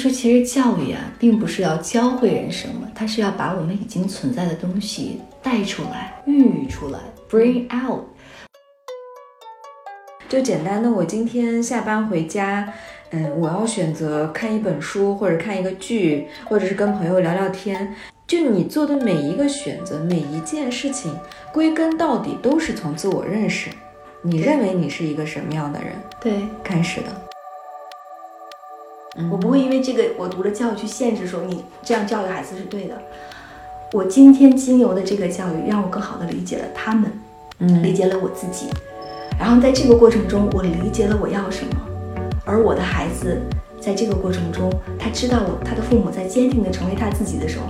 说其实教育啊，并不是要教会人什么，它是要把我们已经存在的东西带出来、孕育出来，bring out。就简单的，我今天下班回家，嗯，我要选择看一本书，或者看一个剧，或者是跟朋友聊聊天。就你做的每一个选择，每一件事情，归根到底都是从自我认识，你认为你是一个什么样的人，对，开始的。我不会因为这个我读了教育去限制说你这样教育孩子是对的。我今天经由的这个教育，让我更好的理解了他们，嗯理解了我自己。然后在这个过程中，我理解了我要什么，而我的孩子在这个过程中，他知道我他的父母在坚定的成为他自己的时候，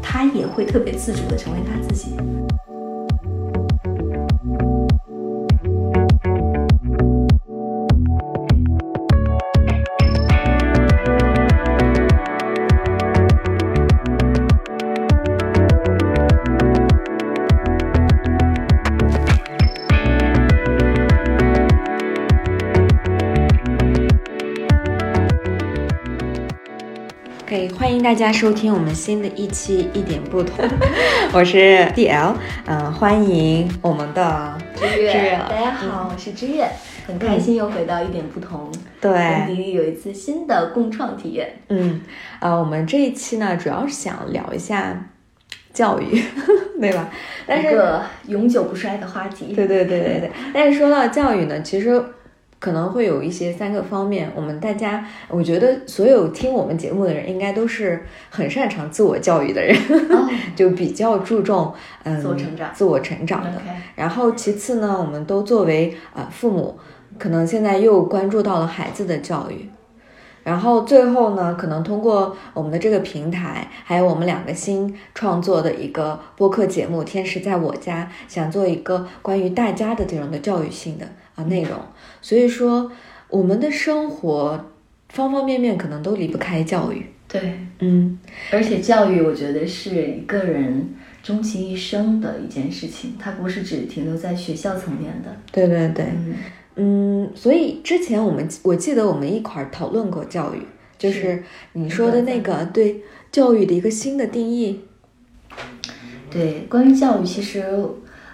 他也会特别自主的成为他自己。迎大家收听我们新的一期一点不同，我是 DL，嗯、欢迎我们的知月，大家好，我是知月，很开心又回到一点不同，对跟迪迪有一次新的共创体验。嗯，呃，我们这一期呢，主要是想聊一下教育，对吧？但是，永久不衰的话题。对对对对对。但是说到教育呢，其实可能会有一些三个方面，我们大家，我觉得所有听我们节目的人，应该都是很擅长自我教育的人，哦 就比较注重嗯自我成长自我成长的。然后其次呢，我们都作为啊、呃父母，可能现在又关注到了孩子的教育。然后最后呢，可能通过我们的这个平台，还有我们两个新创作的一个播客节目《天使在我家》，想做一个关于大家的这种的教育性的啊内容。所以说，我们的生活方方面面可能都离不开教育。对，嗯，而且教育我觉得是一个人终其一生的一件事情，它不是只停留在学校层面的。对对对。嗯，嗯，所以之前我们我记得我们一块儿讨论过教育，就是你说的那个对教育的一个新的定义。对，关于教育，其实，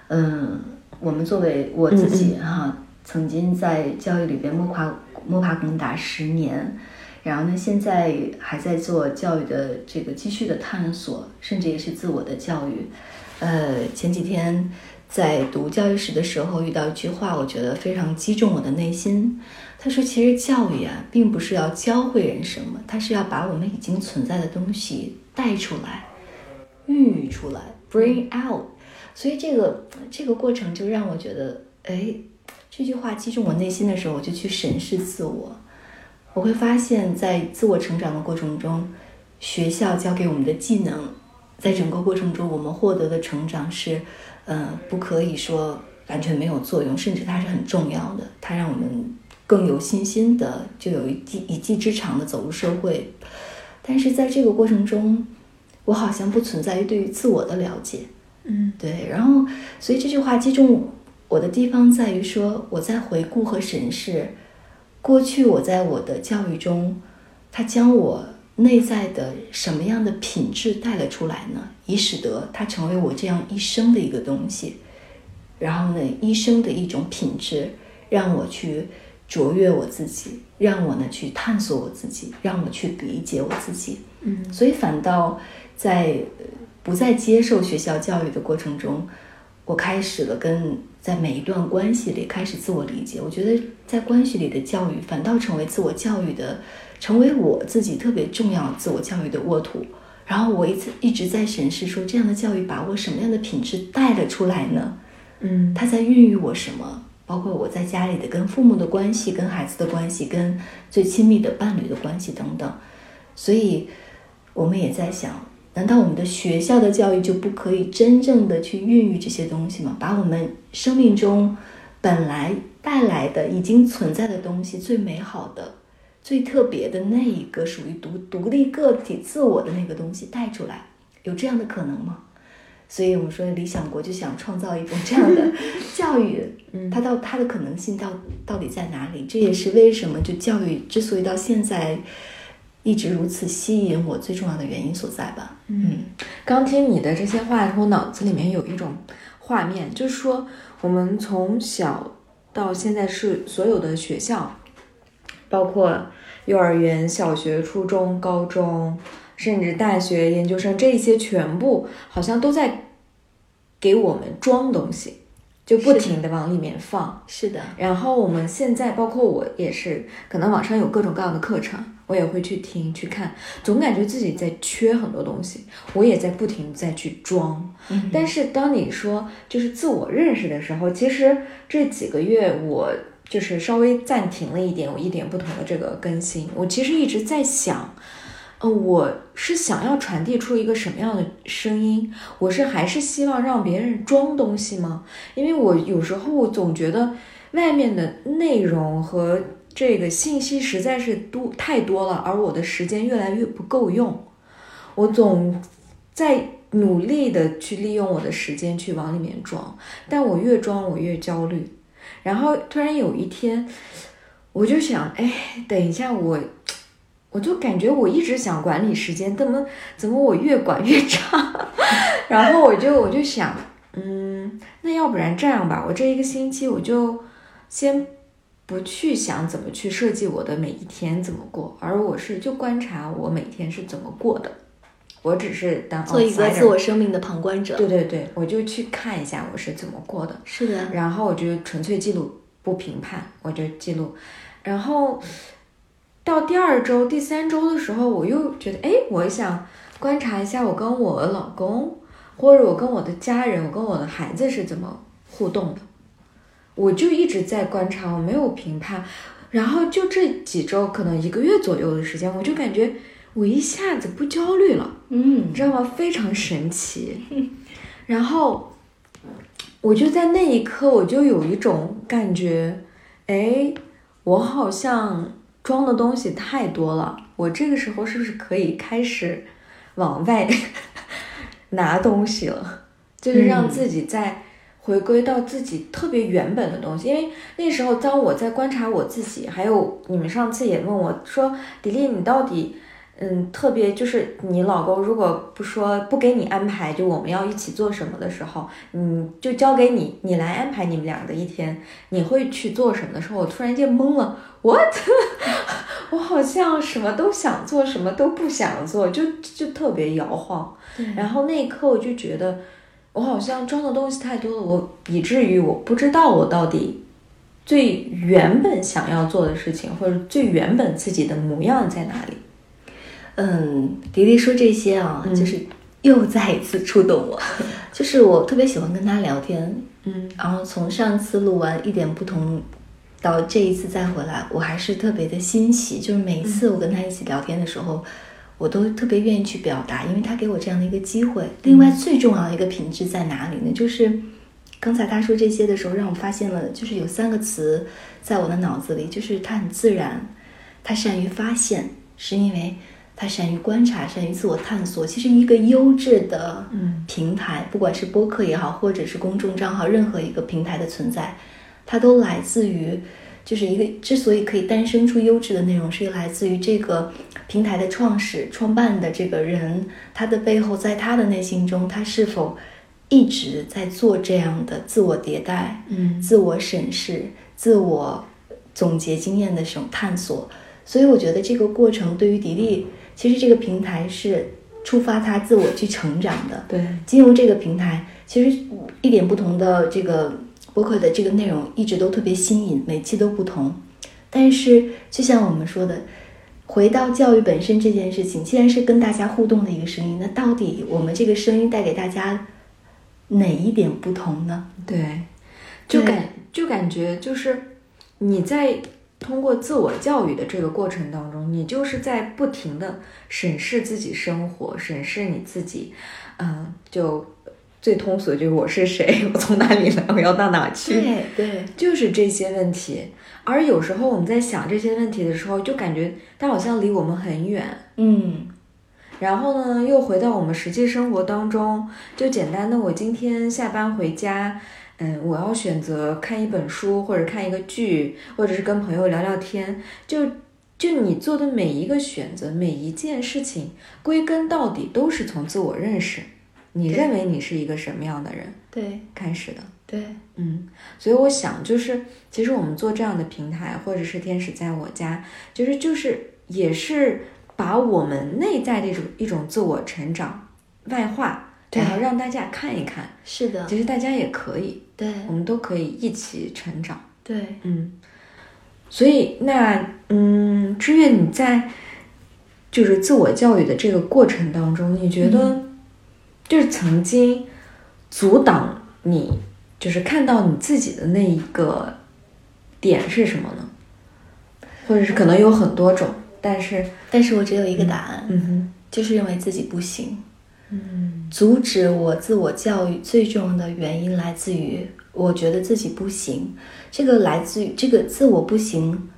嗯，我们作为我自己哈、曾经在教育里边摸爬摸爬滚打十年，然后呢，现在还在做教育的这个继续的探索，甚至也是自我的教育。呃，前几天在读教育史的时候，遇到一句话，我觉得非常击中我的内心。他说：“其实教育啊，并不是要教会人什么，它是要把我们已经存在的东西带出来。”孕育出来，bring out。所以这个这个过程就让我觉得，哎，这句话击中我内心的时候，我就去审视自我。我会发现，在自我成长的过程中，学校教给我们的技能，在整个过程中我们获得的成长是，呃，不可以说完全没有作用，甚至它是很重要的。它让我们更有信心的，就有一技一技之长的走入社会。但是在这个过程中，我好像不存在于对于自我的了解，嗯对，然后所以这句话击中我的地方在于说，我在回顾和审视过去我在我的教育中，他将我内在的什么样的品质带了出来呢？以使得它成为我这样一生的一个东西，然后呢，一生的一种品质，让我去卓越我自己，让我呢去探索我自己，让我去理解我自己。嗯所以反倒在呃不再接受学校教育的过程中，我开始了跟在每一段关系里开始自我理解。我觉得在关系里的教育，反倒成为自我教育的，成为我自己特别重要自我教育的沃土。然后我一直一直在审视说，这样的教育把我什么样的品质带了出来呢？嗯它在孕育我什么？包括我在家里的跟父母的关系、跟孩子的关系、跟最亲密的伴侣的关系等等。所以，我们也在想，难道我们的学校的教育就不可以真正的去孕育这些东西吗？把我们生命中本来带来的、已经存在的东西，最美好的、最特别的那一个属于独独立个体自我的那个东西带出来，有这样的可能吗？所以我们说理想国就想创造一种这样的 教育，它到它的可能性到到底在哪里？这也是为什么就教育之所以到现在一直如此吸引我最重要的原因所在吧。嗯，刚听你的这些话，我脑子里面有一种画面，就是说我们从小到现在是所有的学校，包括幼儿园、小学、初中、高中，甚至大学、研究生，这些全部好像都在给我们装东西。就不停的往里面放，是的。然后我们现在，包括我也是，可能网上有各种各样的课程，我也会去听去看，总感觉自己在缺很多东西，我也在不停再去装。但是当你说就是自我认识的时候，其实这几个月我就是稍微暂停了一点，我一点不同的这个更新，我其实一直在想。呃我是想要传递出一个什么样的声音？我是还是希望让别人装东西吗？因为我有时候我总觉得外面的内容和这个信息实在是多太多了，而我的时间越来越不够用。我总在努力的去利用我的时间去往里面装，但我越装我越焦虑。然后突然有一天，我就想，哎，等一下我。我就感觉我一直想管理时间，怎么怎么我越管越差，然后我就我就想，嗯，那要不然这样吧，我这一个星期我就先不去想怎么去设计我的每一天怎么过，而我是就观察我每天是怎么过的，我只是当做一个自我生命的旁观者。对对对，我就去看一下我是怎么过的。是的。然后我就纯粹记录，不评判，我就记录，然后。到第二周、第三周的时候，我又觉得，哎，我想观察一下我跟我老公，或者我跟我的家人，我跟我的孩子是怎么互动的。我就一直在观察，我没有评判。然后就这几周，可能一个月左右的时间，我就感觉我一下子不焦虑了。嗯，你知道吗？非常神奇。然后我就在那一刻，我就有一种感觉，哎，我好像。装的东西太多了，我这个时候是不是可以开始往外 拿东西了？就是让自己再回归到自己特别原本的东西。因为那时候，当我在观察我自己，还有你们上次也问我说：“迪丽，你到底……”嗯，特别就是你老公如果不说不给你安排，就我们要一起做什么的时候，嗯，就交给你，你来安排你们俩的一天，你会去做什么的时候，我突然间懵了，what？我好像什么都想做，什么都不想做，就就特别摇晃。然后那一刻我就觉得，我好像装的东西太多了，我以至于我不知道我到底最原本想要做的事情，或者最原本自己的模样在哪里。嗯，迪迪说这些啊，就是又再一次触动我。就是我特别喜欢跟他聊天，嗯，然后从上次录完一点不同，到这一次再回来，我还是特别的欣喜。就是每一次我跟他一起聊天的时候，我都特别愿意去表达，因为他给我这样的一个机会。另外最重要的一个品质在哪里呢？就是刚才他说这些的时候，让我发现了，就是有三个词在我的脑子里，就是他很自然，他善于发现，是因为。他善于观察，善于自我探索。其实，一个优质的平台，不管是播客也好，或者是公众账号，任何一个平台的存在，它都来自于，就是一个之所以可以诞生出优质的内容，是来自于这个平台的创始、创办的这个人，他的背后，在他的内心中，他是否一直在做这样的自我迭代、嗯，自我审视、自我总结经验的这种探索。所以，我觉得这个过程对于迪丽。其实这个平台是触发他自我去成长的。对，金融这个平台其实一点不同的这个博客的这个内容一直都特别新颖，每期都不同。但是就像我们说的，回到教育本身这件事情，既然是跟大家互动的一个声音，那到底我们这个声音带给大家哪一点不同呢？对，就感就感觉就是你在。通过自我教育的这个过程当中，你就是在不停的审视自己生活，审视你自己，嗯，就最通俗的就是我是谁，我从哪里来，我要到哪去？对对，就是这些问题。而有时候我们在想这些问题的时候，就感觉它好像离我们很远，嗯。然后呢，又回到我们实际生活当中，就简单的，我今天下班回家。嗯，我要选择看一本书，或者看一个剧，或者是跟朋友聊聊天，就就你做的每一个选择，每一件事情，归根到底都是从自我认识，你认为你是一个什么样的人对开始的。对，嗯，所以我想，就是其实我们做这样的平台，或者是天使在我家，就是就是也是把我们内在的一种一种自我成长外化，然后让大家看一看，是的，其实大家也可以，对我们都可以一起成长。对。嗯，所以那嗯，知月你在就是自我教育的这个过程当中，你觉得就是曾经阻挡你就是看到你自己的那一个点是什么呢？或者是可能有很多种，但是但是我只有一个答案，嗯哼，就是认为自己不行。嗯阻止我自我教育最重要的原因来自于我觉得自己不行。这个来自于这个自我不行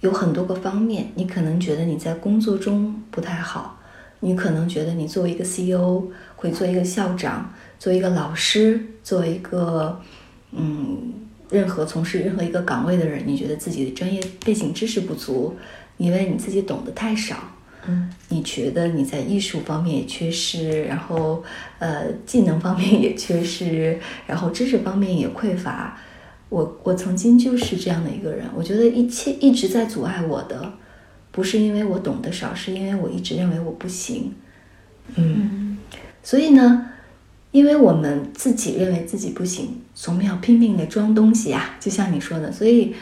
有很多个方面。你可能觉得你在工作中不太好，你可能觉得你作为一个 CEO 会做一个校长，做一个老师，做一个嗯任何从事任何一个岗位的人，你觉得自己的专业背景知识不足，因为你自己懂得太少。嗯你觉得你在艺术方面也缺失，然后呃技能方面也缺失，然后知识方面也匮乏。我我曾经就是这样的一个人，我觉得一切一直在阻碍我的，不是因为我懂得少，是因为我一直认为我不行。嗯，所以呢，因为我们自己认为自己不行，所以我们要拼命的装东西啊，就像你说的，所以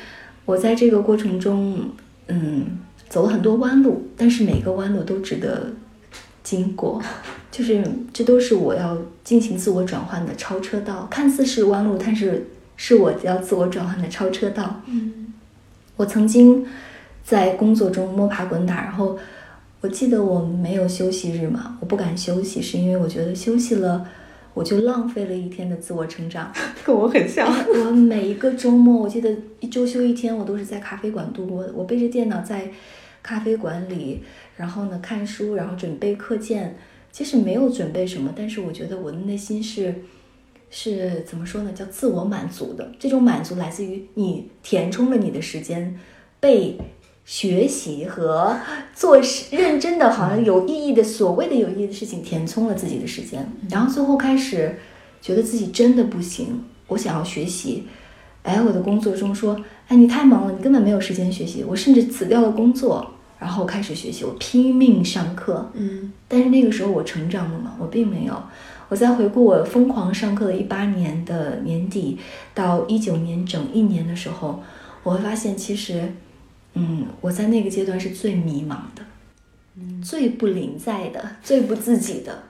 我在这个过程中，嗯，走了很多弯路，但是每个弯路都值得经过，就是这都是我要进行自我转换的超车道，看似是弯路，但是是我要自我转换的超车道。嗯我曾经在工作中摸爬滚打，然后我记得我没有休息日嘛，我不敢休息，是因为我觉得休息了，我就浪费了一天的自我成长。跟我很像。我每一个周末，我记得一周休一天，我都是在咖啡馆度过的。我背着电脑在咖啡馆里，然后呢看书，然后准备课件。其实没有准备什么，但是我觉得我的内心是是怎么说呢？叫自我满足的。这种满足来自于你填充了你的时间，被学习和做事认真的，好像有意义的所谓的有意义的事情填充了自己的时间，然后最后开始觉得自己真的不行，我想要学习。哎，我的工作中说，哎，你太忙了，你根本没有时间学习。我甚至辞掉了工作，然后开始学习，我拼命上课。嗯但是那个时候我成长了吗？我并没有。我在回顾我疯狂上课的一八年的年底到一九年整一年的时候，我会发现其实，嗯，我在那个阶段是最迷茫的，最不临在的，最不自己的，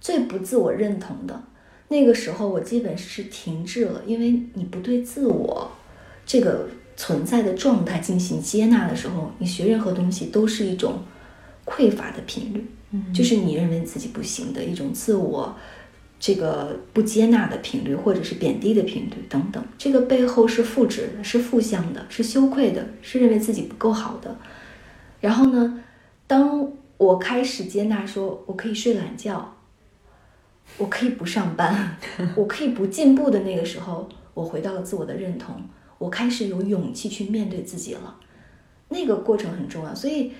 最不自我认同的。那个时候我基本是停滞了，因为你不对自我这个存在的状态进行接纳的时候，你学任何东西都是一种匮乏的频率。嗯就是你认为自己不行的一种自我这个不接纳的频率，或者是贬低的频率等等。这个背后是负值的，是负向的，是羞愧的，是认为自己不够好的。然后呢，当我开始接纳，说我可以睡懒觉，我可以不上班，我可以不进步的那个时候，我回到了自我的认同，我开始有勇气去面对自己了。那个过程很重要，所以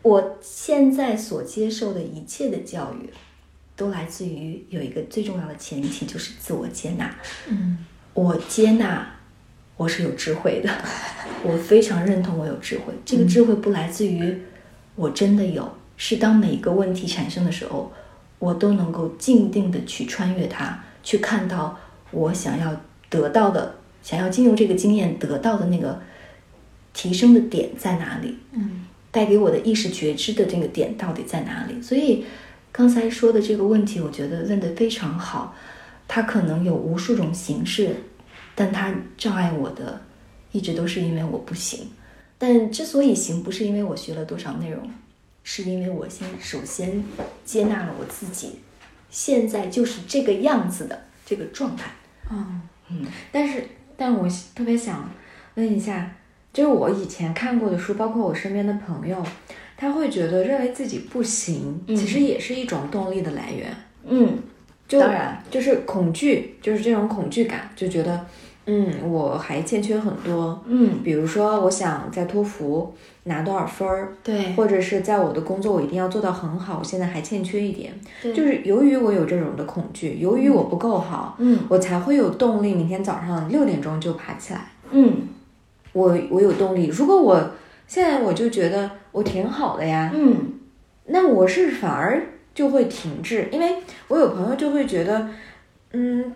我现在所接受的一切的教育，都来自于有一个最重要的前提，就是自我接纳。嗯我接纳我是有智慧的，我非常认同我有智慧。这个智慧不来自于我真的有，是当每一个问题产生的时候，我都能够静定的去穿越它，去看到我想要得到的，想要经由这个经验得到的那个提升的点在哪里。嗯带给我的意识觉知的这个点到底在哪里？所以刚才说的这个问题，我觉得问得非常好。它可能有无数种形式，但它障碍我的一直都是因为我不行。但之所以行，不是因为我学了多少内容，是因为我先首先接纳了我自己，现在就是这个样子的这个状态。嗯。嗯但是，但我特别想问一下，就是我以前看过的书，包括我身边的朋友，他会觉得认为自己不行，嗯其实也是一种动力的来源。嗯，就当然，就是恐惧，就是这种恐惧感，就觉得，嗯，我还欠缺很多。嗯，比如说，我想在托福拿多少分儿，对，或者是在我的工作我一定要做到很好，我现在还欠缺一点。对就是由于我有这种的恐惧，由于我不够好，嗯我才会有动力，明天早上六点钟就爬起来。嗯我我有动力。如果我现在我就觉得我挺好的呀，嗯那我是反而就会停滞，因为我有朋友就会觉得，嗯，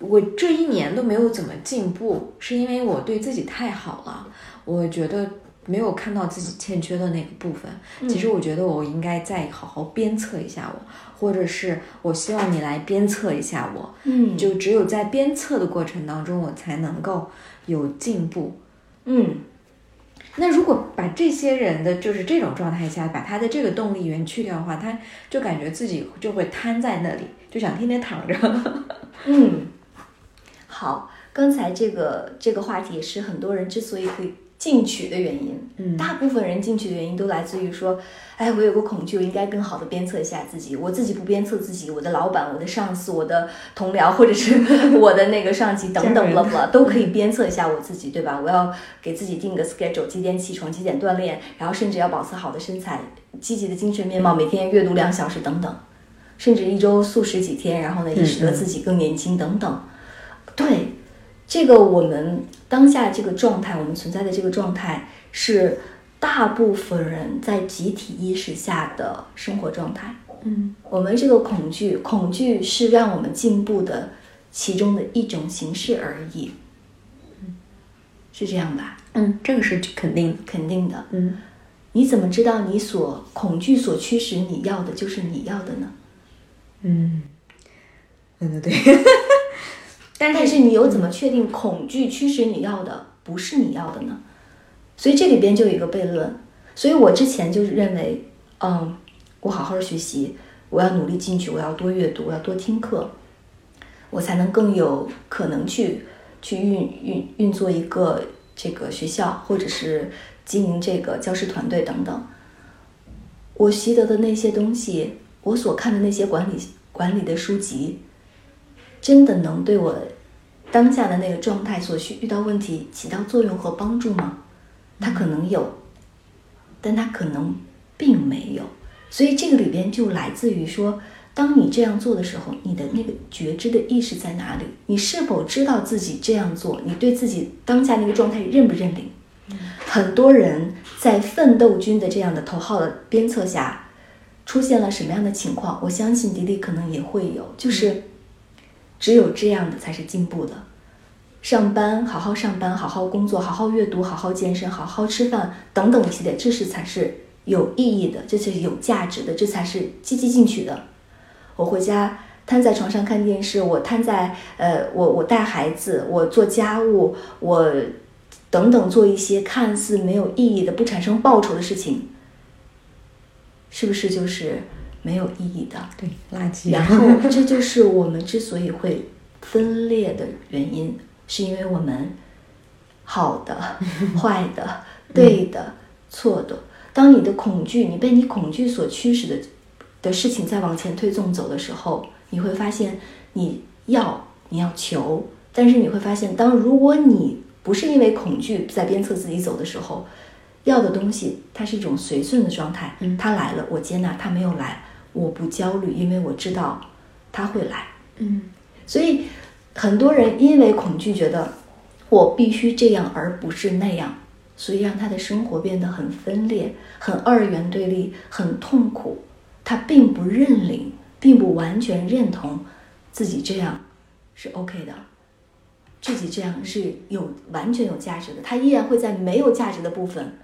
我这一年都没有怎么进步，是因为我对自己太好了，我觉得没有看到自己欠缺的那个部分。其实我觉得我应该再好好鞭策一下我，或者是我希望你来鞭策一下我，嗯，就只有在鞭策的过程当中，我才能够有进步。嗯那如果把这些人的就是这种状态下，把他的这个动力源去掉的话，他就感觉自己就会瘫在那里，就想天天躺着。嗯，好，刚才这个这个话题是很多人之所以会进取的原因。嗯大部分人进取的原因都来自于说，哎，我有个恐惧，我应该更好的鞭策一下自己。我自己不鞭策自己，我的老板、我的上司、我的同僚，或者是 我的那个上级等等了了，都可以鞭策一下我自己，对吧？我要给自己定个 schedule，几点起床，几点锻炼，然后甚至要保持好的身材，积极的精神面貌，每天阅读两小时等等，甚至一周素食几天，然后呢，也使得自己更年轻等等。对，这个我们当下这个状态，我们存在的这个状态是大部分人在集体意识下的生活状态。嗯我们这个恐惧，恐惧是让我们进步的其中的一种形式而已。嗯是这样吧？嗯，这个是肯定的。肯定的。嗯你怎么知道你所恐惧所驱使你要的就是你要的呢？嗯，对对对。但是你又怎么确定恐惧驱使你要的不是你要的呢？所以这里边就有一个悖论。所以我之前就是认为，嗯，我好好学习，我要努力进去，我要多阅读，我要多听课，我才能更有可能去去运运运作一个这个学校，或者是经营这个教师团队等等。我习得的那些东西，我所看的那些管理管理的书籍，真的能对我当下的那个状态所需遇到问题起到作用和帮助吗？它可能有，但它可能并没有。所以这个里边就来自于说，当你这样做的时候，你的那个觉知的意识在哪里？你是否知道自己这样做？你对自己当下那个状态认不认领？很多人在奋斗军的这样的头号的鞭策下，出现了什么样的情况？我相信迪迪可能也会有，就是只有这样的才是进步的。上班，好好上班，好好工作，好好阅读，好好健身，好好吃饭，等等一系列，这是才是有意义的，这才是有价值的，这才是积极进取的。我回家瘫在床上看电视，我瘫在呃，我我带孩子，我做家务，我等等做一些看似没有意义的、不产生报酬的事情，是不是就是没有意义的？对，垃圾。然后，这就是我们之所以会分裂的原因，是因为我们好的、坏的、对的、错的。当你的恐惧，你被你恐惧所驱使的的事情在往前推纵走的时候，你会发现你要你要求，但是你会发现，当如果你不是因为恐惧在鞭策自己走的时候，要的东西它是一种随顺的状态，它来了我接纳，它没有来我不焦虑，因为我知道他会来。嗯所以很多人因为恐惧，觉得我必须这样，而不是那样，所以让他的生活变得很分裂、很二元对立、很痛苦。他并不认领，并不完全认同自己这样是 OK 的，自己这样是有完全有价值的。他依然会在没有价值的部分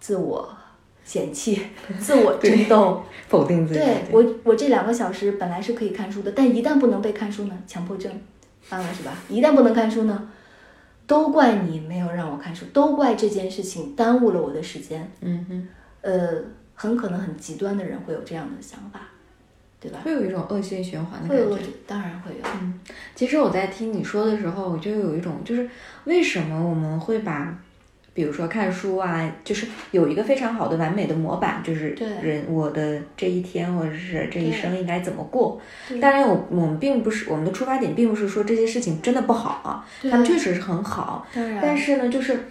自我嫌弃、自我争斗。否定自己。对我，我这两个小时本来是可以看书的，但一旦不能被看书呢，强迫症犯了是吧？一旦不能看书呢，都怪你没有让我看书，都怪这件事情耽误了我的时间。嗯哼，呃，很可能很极端的人会有这样的想法，对吧？会有一种恶性循环的感觉。当然会有。嗯其实我在听你说的时候，我就有一种，就是为什么我们会把比如说看书啊，就是有一个非常好的完美的模板，就是人我的这一天或者是这一生应该怎么过。当然，我我们并不是我们的出发点，并不是说这些事情真的不好啊，他们确实是很好，当然，但是呢，就是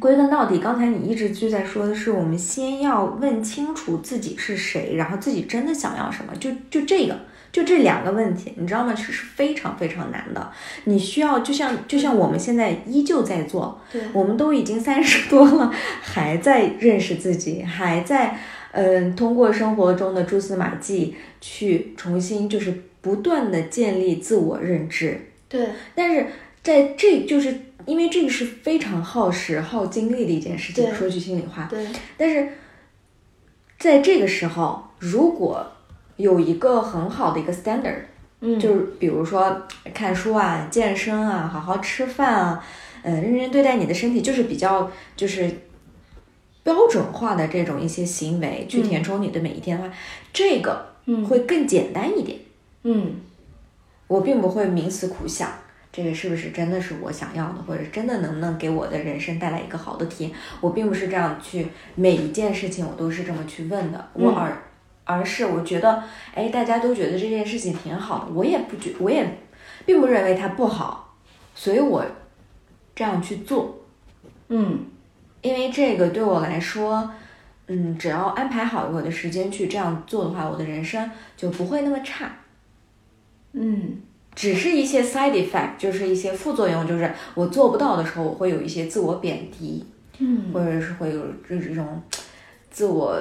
归根到底，刚才你一直就在说的是，我们先要问清楚自己是谁，然后自己真的想要什么，就就这个。就这两个问题，你知道吗？是是非常非常难的。你需要就像就像我们现在依旧在做，对我们都已经三十多了，还在认识自己，还在嗯、通过生活中的蛛丝马迹去重新就是不断的建立自我认知。对但是在这就是因为这个是非常耗时耗精力的一件事情，说句心里话。对但是在这个时候，如果有一个很好的一个 standard，嗯，就是比如说看书啊、健身啊、好好吃饭啊，呃，认真对待你的身体，就是比较就是标准化的这种一些行为去填充你的每一天的话，这个嗯会更简单一点。嗯。我并不会冥思苦想，这个是不是真的是我想要的，或者真的能不能给我的人生带来一个好的体验？我并不是这样去每一件事情我都是这么去问的，我嗯。而、而是我觉得，哎，大家都觉得这件事情挺好的，我也不觉，我也并不认为它不好，所以我这样去做，嗯因为这个对我来说。嗯，只要安排好我的时间去这样做的话，我的人生就不会那么差。嗯只是一些 side effect，就是一些副作用，就是我做不到的时候，我会有一些自我贬低，嗯或者是会有这这种自我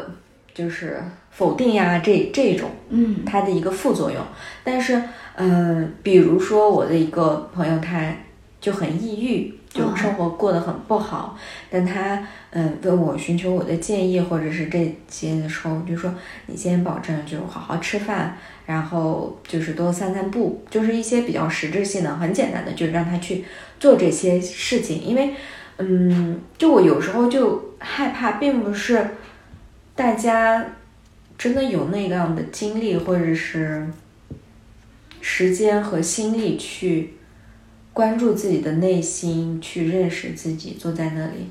就是否定呀，这这种嗯。它的一个副作用。但是，嗯、比如说我的一个朋友，他就很抑郁，就哦。生活过得很不好，但他嗯问我寻求我的建议或者是这些的时候，我就说你先保证就好好吃饭，然后就是多散散步，就是一些比较实质性的、很简单的，就让他去做这些事情，因为嗯，就我有时候就害怕，并不是大家真的有那样的精力或者是时间和心力去关注自己的内心，去认识自己，坐在那里，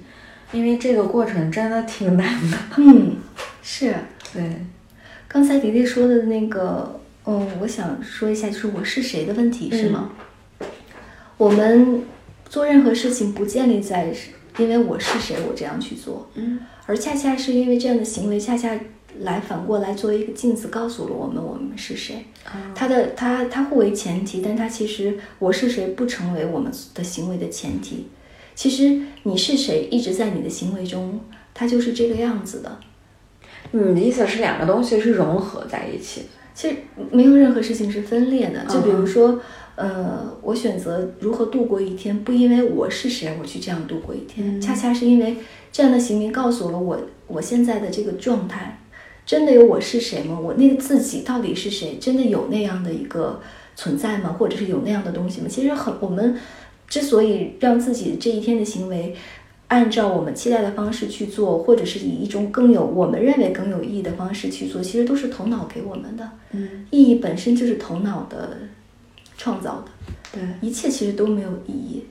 因为这个过程真的挺难的。嗯，是。对，刚才迪迪说的那个，嗯，我想说一下，就是我是谁的问题，是吗？我们做任何事情不建立在因为我是谁，我这样去做，嗯而恰恰是因为这样的行为，恰恰来反过来作为一个镜子，告诉了我们我们是谁。啊它的它它互为前提，但它其实我是谁不成为我们的行为的前提。其实你是谁一直在你的行为中，它就是这个样子的。你的意思是两个东西是融合在一起的？其实没有任何事情是分裂的。就比如嗯说，呃，我选择如何度过一天，不因为我是谁我去这样度过一天，嗯恰恰是因为这样的行为告诉了我我现在的这个状态。真的有我是谁吗？我那个自己到底是谁？真的有那样的一个存在吗？或者是有那样的东西吗？其实很，我们之所以让自己这一天的行为按照我们期待的方式去做，或者是以一种更有我们认为更有意义的方式去做，其实都是头脑给我们的。嗯，意义本身就是头脑的创造的，对，一切其实都没有意义。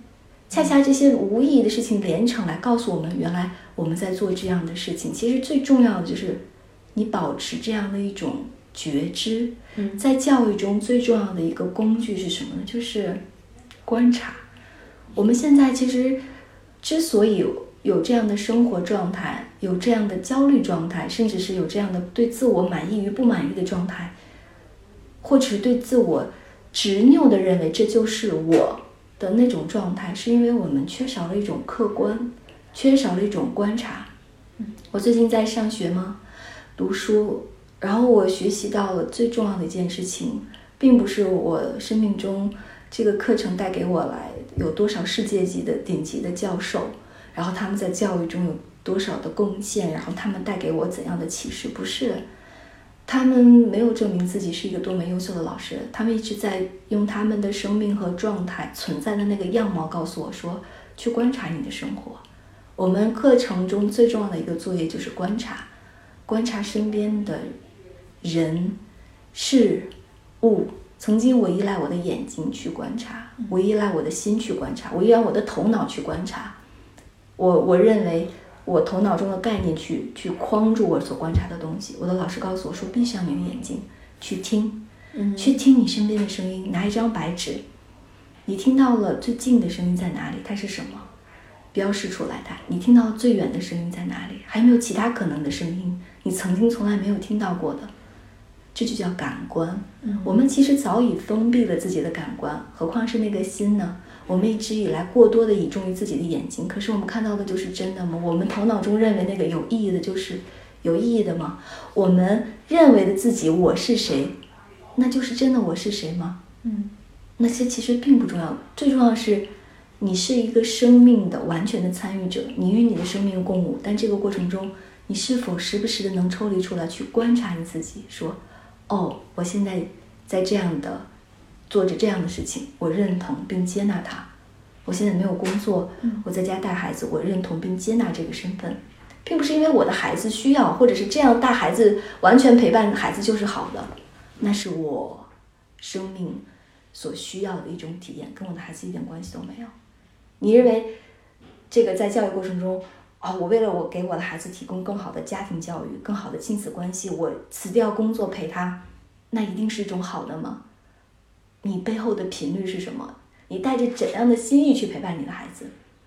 恰恰这些无意义的事情连成来告诉我们，原来我们在做这样的事情。其实最重要的就是你保持这样的一种觉知。嗯在教育中最重要的一个工具是什么呢？就是观察。我们现在其实之所以有有这样的生活状态，有这样的焦虑状态，甚至是有这样的对自我满意与不满意的状态，或者是对自我执拗的认为这就是我的那种状态，是因为我们缺少了一种客观，缺少了一种观察。嗯我最近在上学吗，读书，然后我学习到了最重要的一件事情，并不是我生命中这个课程带给我来有多少世界级的顶级的教授，然后他们在教育中有多少的贡献，然后他们带给我怎样的启示，不是。他们没有证明自己是一个多么优秀的老师，他们一直在用他们的生命和状态存在的那个样貌告诉我说，去观察你的生活。我们课程中最重要的一个作业就是观察，观察身边的人、事、物。曾经我依赖我的眼睛去观察，我依赖我的心去观察，我依赖我的头脑去观察。我我认为我头脑中的概念去去框住我所观察的东西。我的老师告诉我说，闭上你的眼睛，去听，嗯去听你身边的声音，拿一张白纸，你听到了最近的声音在哪里？它是什么？标示出来它。你听到最远的声音在哪里？还有没有其他可能的声音？你曾经从来没有听到过的，这就叫感官。嗯我们其实早已封闭了自己的感官，何况是那个心呢？我们一直以来过多的倚重于自己的眼睛，可是我们看到的就是真的吗？我们头脑中认为那个有意义的，就是有意义的吗？我们认为的自己我是谁，那就是真的我是谁吗？嗯那些其实并不重要，最重要的是，你是一个生命的完全的参与者，你与你的生命共舞，但这个过程中，你是否时不时的能抽离出来去观察你自己，说，哦，我现在在这样的做着这样的事情，我认同并接纳它。我现在没有工作，我在家带孩子，我认同并接纳这个身份，并不是因为我的孩子需要，或者是这样带孩子完全陪伴孩子就是好的，那是我生命所需要的一种体验，跟我的孩子一点关系都没有。你认为这个在教育过程中，啊、我为了我给我的孩子提供更好的家庭教育、更好的亲子关系，我辞掉工作陪他，那一定是一种好的吗？你背后的频率是什么？你带着怎样的心意去陪伴你的孩子？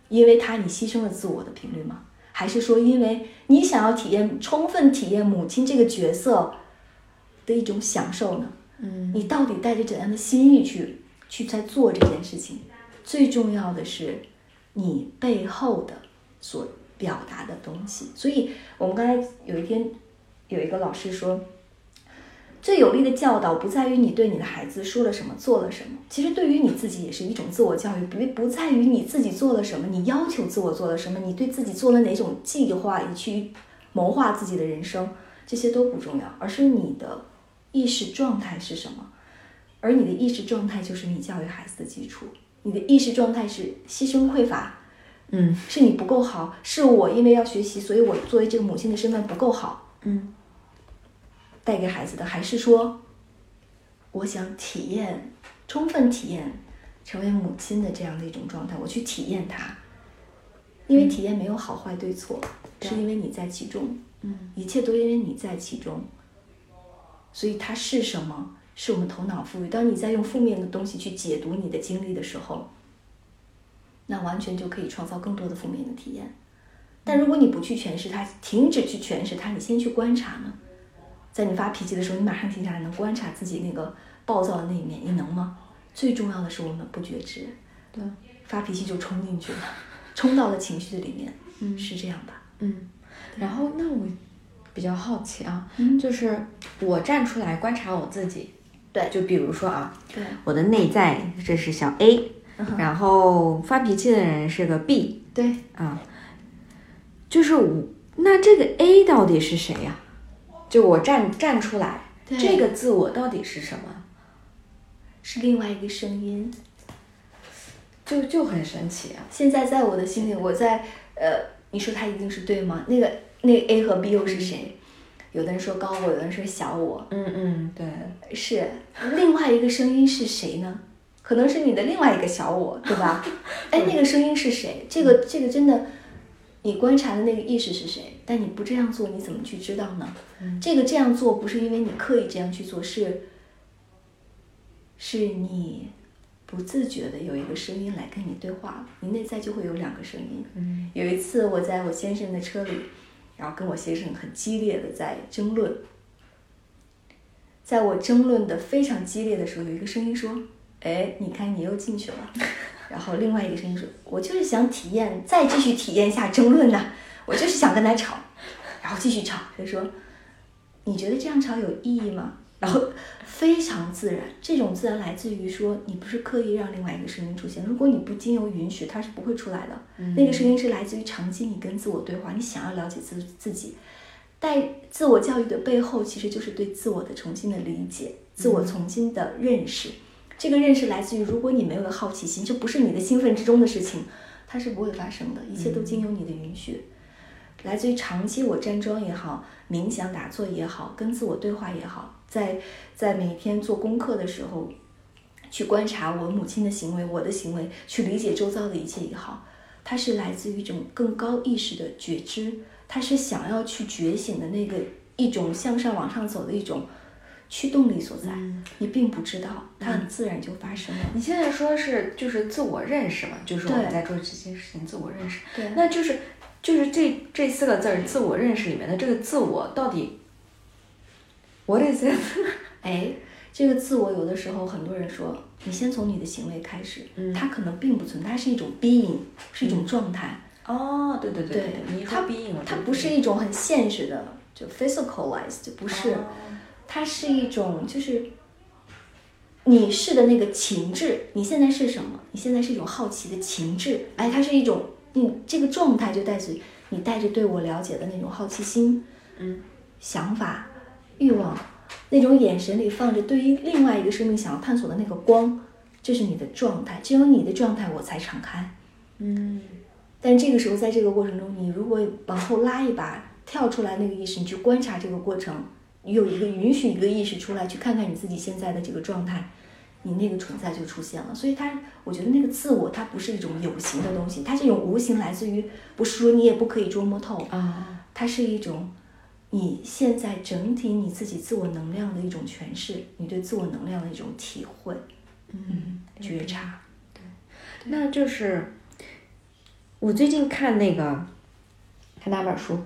因为他你牺牲了自我的频率吗？还是说因为你想要体验充分体验母亲这个角色的一种享受呢？嗯你到底带着怎样的心意去去在做这件事情？最重要的是你背后的所表达的东西。所以我们刚才有一天有一个老师说，最有力的教导不在于你对你的孩子说了什么、做了什么，其实对于你自己也是一种自我教育，不不在于你自己做了什么，你要求自我做了什么，你对自己做了哪种计划，你去谋划自己的人生，这些都不重要，而是你的意识状态是什么。而你的意识状态就是你教育孩子的基础。你的意识状态是牺牲匮乏，嗯。是你不够好，是我因为要学习，所以我作为这个母亲的身份不够好，嗯。带给孩子的，还是说，我想体验，充分体验成为母亲的这样的一种状态，我去体验它，因为体验没有好坏对错，是因为你在其中，嗯。一切都因为你在其中，所以它是什么？是我们头脑赋予。当你在用负面的东西去解读你的经历的时候，那完全就可以创造更多的负面的体验。但如果你不去诠释它，停止去诠释它，你先去观察呢？在你发脾气的时候，你马上停下来，能观察自己那个暴躁的那一面，你能吗？最重要的是我们不觉知，对发脾气就冲进去了，冲到了情绪的里面，嗯是这样吧？嗯，然后那我比较好奇啊，嗯就是我站出来观察我自己，对就比如说啊，对，我的内在这是小 A，然后发脾气的人是个 B 对，啊，就是我那这个 A 到底是谁呀、就我站站出来，这个自我到底是什么？是另外一个声音。就就很神奇啊。现在在我的心里，我在呃，你说他一定是对吗？那个那个 A 和 B 又是谁？有的人说高我，有的人说小我，嗯嗯，对，是另外一个声音是谁呢？可能是你的另外一个小我，对吧？哎，那个声音是谁？这个这个真的，你观察的那个意识是谁？但你不这样做，你怎么去知道呢？这个这样做不是因为你刻意这样去做，是是你不自觉的有一个声音来跟你对话了，你内在就会有两个声音。嗯有一次我在我先生的车里，然后跟我先生很激烈的在争论，在我争论的非常激烈的时候，有一个声音说：“哎，你看你又进去了。”然后另外一个声音说：“我就是想体验，再继续体验一下争论呐、我就是想跟他吵。”然后继续吵，他说：“你觉得这样吵有意义吗？”然后非常自然，这种自然来自于说你不是刻意让另外一个声音出现，如果你不经由允许，它是不会出来的。那个声音是来自于长期你跟自我对话，你想要了解自自己。带自我教育的背后，其实就是对自我的重新的理解，自我重新的认识。这个认识来自于，如果你没有了好奇心，这不是你的兴奋之中的事情，它是不会发生的。一切都经由你的允许。来自于长期我站桩也好，冥想打坐也好，跟自我对话也好，在在每天做功课的时候，去观察我母亲的行为、我的行为，去理解周遭的一切也好，它它是来自于一种更高意识的觉知，它是想要去觉醒的那个一种向上往上走的一种驱动力所在。你并不知道，它很自然就发生了。你现在说是就是自我认识嘛，就是我们在做这件事情，自我认识。对那就是就是这这四个字儿，自我认识里面的这个自我到底，what is it？哎，这个自我有的时候很多人说，你先从你的行为开始，嗯它可能并不存在，它是一种 being，是一种状态。哦，对对对对你一说它 being，我它不是一种很现实的，就 physicalized，不是，哦它是一种就是你是的那个情志，你现在是什么？你现在是一种好奇的情志，哎，它是一种你这个状态就带着你带着对我了解的那种好奇心，嗯，想法、欲望，那种眼神里放着对于另外一个生命想要探索的那个光，这是你的状态，只有你的状态我才敞开。嗯但这个时候，在这个过程中，你如果往后拉一把，跳出来那个意识，你去观察这个过程，你有一个允许一个意识出来，去看看你自己现在的这个状态，你那个存在就出现了。所以它，我觉得那个自我，它不是一种有形的东西，它这种无形来自于，不是说你也不可以捉摸透，啊，它是一种你现在整体你自己自我能量的一种诠释，你对自我能量的一种体会，嗯，觉察，对。那就是我最近看那个看哪本书，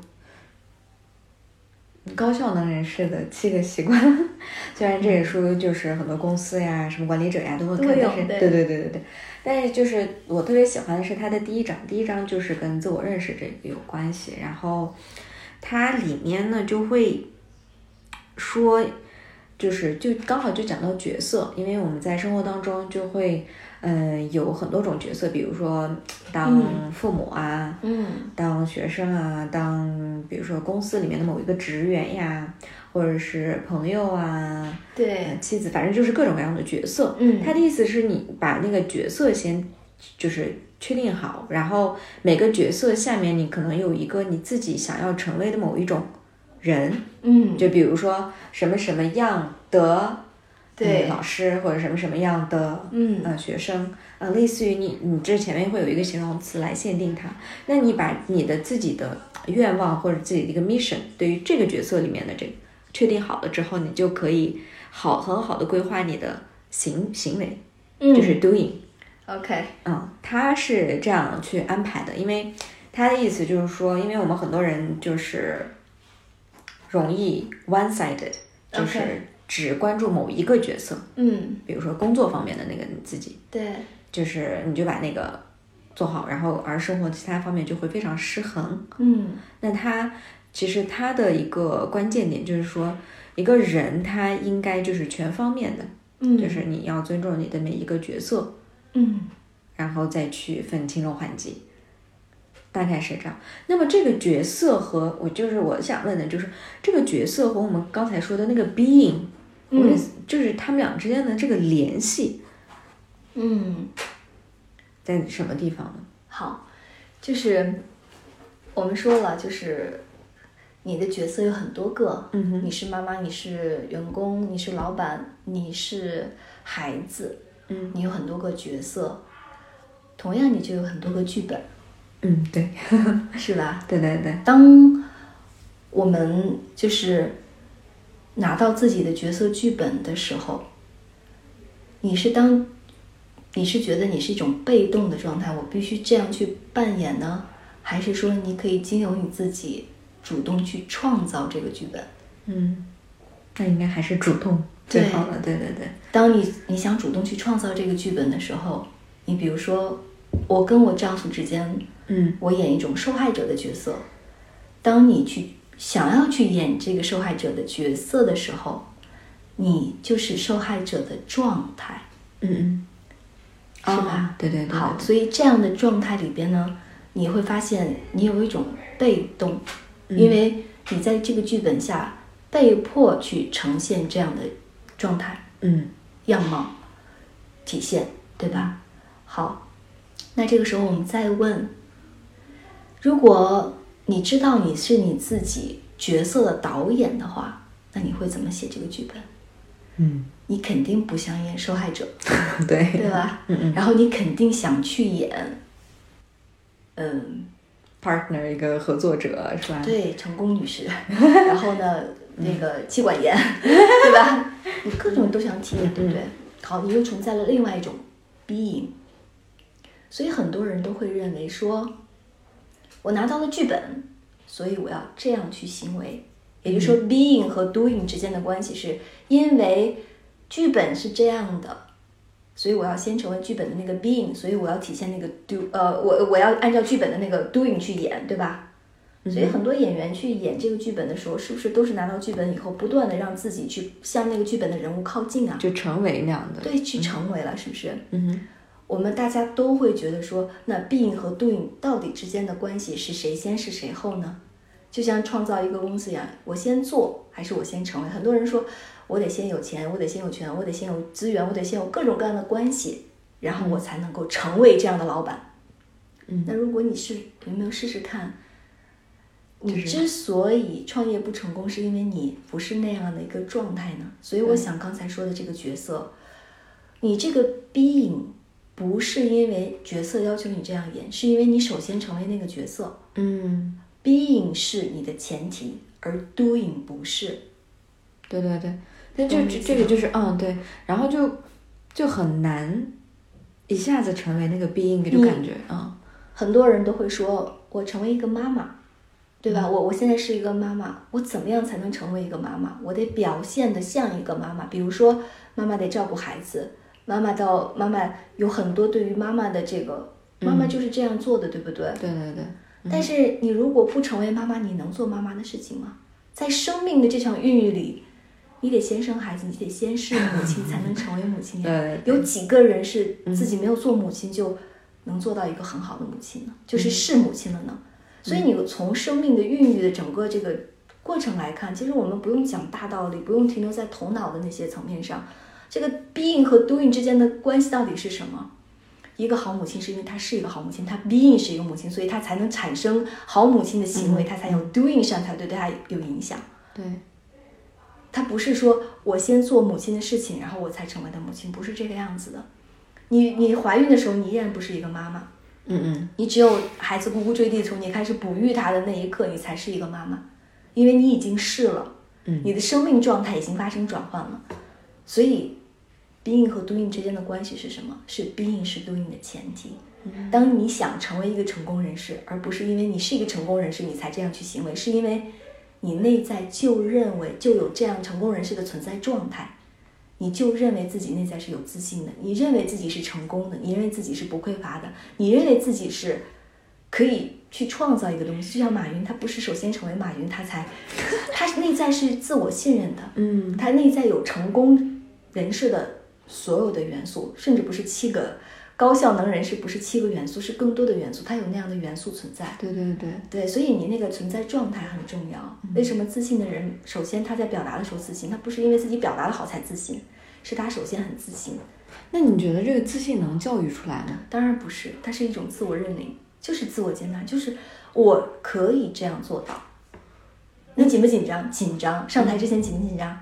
高效能人士的七个习惯。虽然这本书就是很多公司呀、什么管理者呀都会看，但是对对对对对对，但是就是我特别喜欢的是它的第一章，第一章就是跟自我认识这个有关系，然后它里面呢就会说。就是就刚好就讲到角色，因为我们在生活当中就会，嗯、有很多种角色，比如说当父母啊，嗯。当学生啊，当比如说公司里面的某一个职员呀，或者是朋友啊，对。呃，妻子，反正就是各种各样的角色。嗯。他的意思是你把那个角色先就是确定好，然后每个角色下面你可能有一个你自己想要成为的某一种人，嗯，就比如说什么什么样的对。嗯老师或者什么什么样的嗯。呃学生，呃，类似于你你这前面会有一个形容词来限定它，那你把你的自己的愿望或者自己的一个 mission 对于这个角色里面的这个确定好了之后，你就可以好很好的规划你的行行为，嗯。就是 doing。OK，嗯，他是这样去安排的，因为他的意思就是说，因为我们很多人就是容易 one-sided，就是只关注某一个角色，嗯，比如说工作方面的那个你自己，对，就是你就把那个做好，然后而生活其他方面就会非常失衡。嗯。那他其实他的一个关键点就是说，一个人他应该就是全方面的，嗯，就是你要尊重你的每一个角色，嗯。然后再去分轻重缓急，大概是这样。那么这个角色和我就是我想问的，就是这个角色和我们刚才说的那个 being，嗯就是他们俩之间的这个联系嗯，在什么地方呢？好，就是我们说了，就是你的角色有很多个，嗯哼你是妈妈，你是员工，你是老板，你是孩子，嗯你有很多个角色，同样你就有很多个剧本，嗯，对，是吧？对对对，当我们就是拿到自己的角色剧本的时候，你是当你是觉得你是一种被动的状态，我必须这样去扮演呢，还是说你可以经由你自己主动去创造这个剧本？嗯，那应该还是主动最好了，对对对，当你你想主动去创造这个剧本的时候，你比如说我跟我丈夫之间，嗯我演一种受害者的角色。当你去想要去演这个受害者的角色的时候，你就是受害者的状态，嗯嗯，是吧？哦对对对，好，所以这样的状态里边呢，你会发现你有一种被动，嗯因为你在这个剧本下被迫去呈现这样的状态。嗯样貌体现，对吧？好，那这个时候我们再问：如果你知道你是你自己角色的导演的话，那你会怎么写这个剧本？嗯，你肯定不想演受害者，对对吧？嗯嗯然后你肯定想去演嗯 partner 一个合作者是吧？对，成功女士，然后呢，那个妻管严，对吧？你各种都想体验，对不对？好，你又存在了另外一种 being，所以很多人都会认为说，我拿到了剧本，所以我要这样去行为。也就是说，being 和 doing 之间的关系是因为剧本是这样的，所以我要先成为剧本的那个 being，所以我要体现那个 do，呃，我我要按照剧本的那个 doing 去演，对吧？所以很多演员去演这个剧本的时候，是不是都是拿到剧本以后，不断的让自己去向那个剧本的人物靠近啊？就成为那样的。对，去成为了，是不是？嗯哼。我们大家都会觉得说，那 being 和 doing 到底之间的关系是谁先是谁后呢？就像创造一个公司一样，我先做还是我先成为？很多人说，我得先有钱，我得先有权，我得先有资源，我得先有各种各样的关系，然后我才能够成为这样的老板。嗯。那如果你是有没有试试看？你之所以创业不成功，是因为你不是那样的一个状态呢。所以我想刚才说的这个角色，你这个 being 不是因为角色要求你这样演，是因为你首先成为那个角色。嗯，being 是你的前提，而 doing 不是。对对对，那就这这个就是嗯对，然后就就很难一下子成为那个 being 这种感觉啊。很多人都会说我成为一个妈妈。对吧？我我现在是一个妈妈，我怎么样才能成为一个妈妈？我得表现的像一个妈妈。比如说，妈妈得照顾孩子，妈妈到妈妈有很多对于妈妈的这个，妈妈就是这样做的，对不对？对对对。但是你如果不成为妈妈，你能做妈妈的事情吗？在生命的这场孕育里，你得先生孩子，你得先是母亲，才能成为母亲呀。有几个人是自己没有做母亲就能做到一个很好的母亲呢？就是是母亲了呢？所以你从生命的孕育的整个这个过程来看，其实我们不用讲大道理，不用停留在头脑的那些层面上。这个 being 和 doing 之间的关系到底是什么？一个好母亲是因为她是一个好母亲，她 being 是一个母亲，所以她才能产生好母亲的行为，她才有 doing 上才对对她有影响。对，她不是说我先做母亲的事情，然后我才成为的母亲，不是这个样子的。你你怀孕的时候，你依然不是一个妈妈。嗯嗯，你只有孩子咕咕坠地，从你开始哺育他的那一刻，你才是一个妈妈，因为你已经是了，嗯，你的生命状态已经发生转换了。所以，being 和 doing 之间的关系是什么？是 being 是 doing 的前提。当你想成为一个成功人士，而不是因为你是一个成功人士你才这样去行为，是因为你内在就认为就有这样成功人士的存在状态。你就认为自己内在是有自信的，你认为自己是成功的，你认为自己是不匮乏的，你认为自己是可以去创造一个东西。就像马云，他不是首先成为马云，他才，他内在是自我信任的，嗯，他内在有成功人士的所有的元素，甚至不是七个。高效能人士不是七个元素，是更多的元素，它有那样的元素存在。对对对对，所以你那个存在状态很重要。为什么自信的人，首先他在表达的时候自信，他不是因为自己表达的好才自信，是他首先很自信。那你觉得这个自信能教育出来吗？当然不是，它是一种自我认领，就是自我接纳，就是我可以这样做到。你紧不紧张？紧张。上台之前紧不紧张？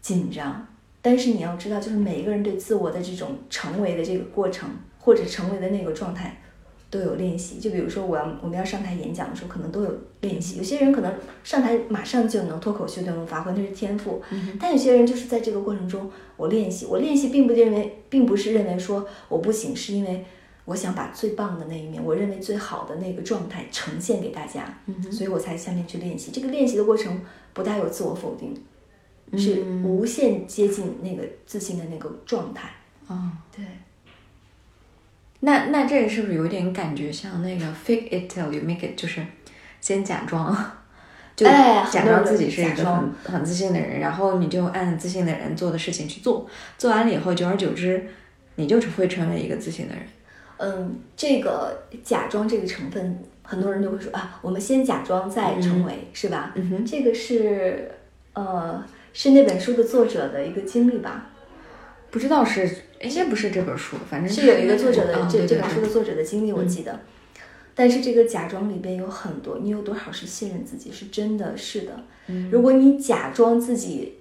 紧张。但是你要知道，就是每一个人对自我的这种成为的这个过程，或者成为的那个状态，都有练习。就比如说，我要我们要上台演讲的时候，可能都有练习。有些人可能上台马上就能脱口秀就能发挥，那是天赋。但有些人就是在这个过程中，我练习，我练习并不认为，并不是认为说我不行，是因为我想把最棒的那一面，我认为最好的那个状态呈现给大家，所以我才下面去练习。这个练习的过程不带有自我否定。是无限接近那个自信的那个状态啊，对。那那这个是不是有点感觉像那个 fake it till you make it，就是先假装，就假装自己是一个很很自信的人，然后你就按自信的人做的事情去做，做完了以后，久而久之，你就会成为一个自信的人。嗯，这个假装这个成分，很多人都会说啊，我们先假装再成为，是吧？嗯哼，这个是呃。是那本书的作者的一个经历吧？不知道是，应该不是这本书，反正是有一个作者的这这本书的作者的经历，我记得。但是这个假装里边有很多，你有多少是信任自己？是真的是的。嗯如果你假装自己，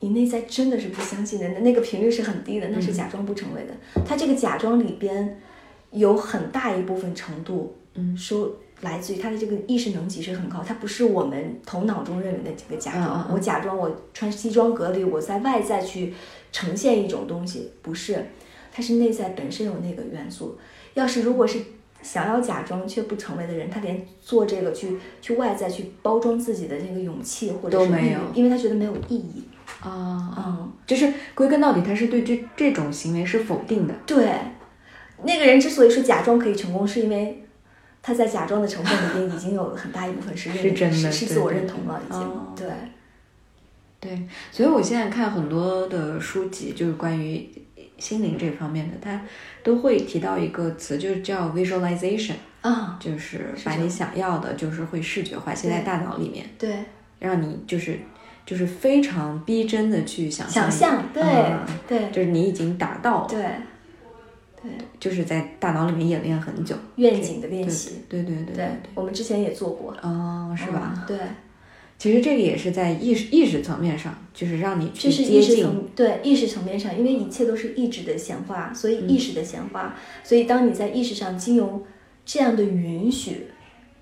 你内在真的是不相信的，那那个频率是很低的，那是假装不成为的。他这个假装里边有很大一部分程度，嗯说来自于他的这个意识能级是很高，他不是我们头脑中认为的这个假装。嗯嗯嗯我假装我穿西装革履，我在外在去呈现一种东西，不是，他是内在本身有那个元素。要是如果是想要假装却不成为的人，他连做这个去去外在去包装自己的那个勇气或者是意都没有因为他觉得没有意义。啊，嗯，就是归根到底，他是对这这种行为是否定的。对，那个人之所以说假装可以成功，是因为他在假装的成分里边已经有很大一部分是认是真的是是自我认同了，已经、哦对。对，所以我现在看很多的书籍，就是关于心灵这方面的，它都会提到一个词，就是叫 visualization，啊，就是把你想要的，就是会视觉化，现在大脑里面，对，让你就是就是非常逼真的去想象想象，对、嗯对就是你已经达到了，对对，就是在大脑里面演练很久，愿景的练习，对对对对对我们之前也做过，哦，是吧？嗯对，其实这个也是在意识意识层面上，就是让你去接近，意识层对意识层面上，因为一切都是意志的显化，所以意识的显化，所以当你在意识上经由这样的允许，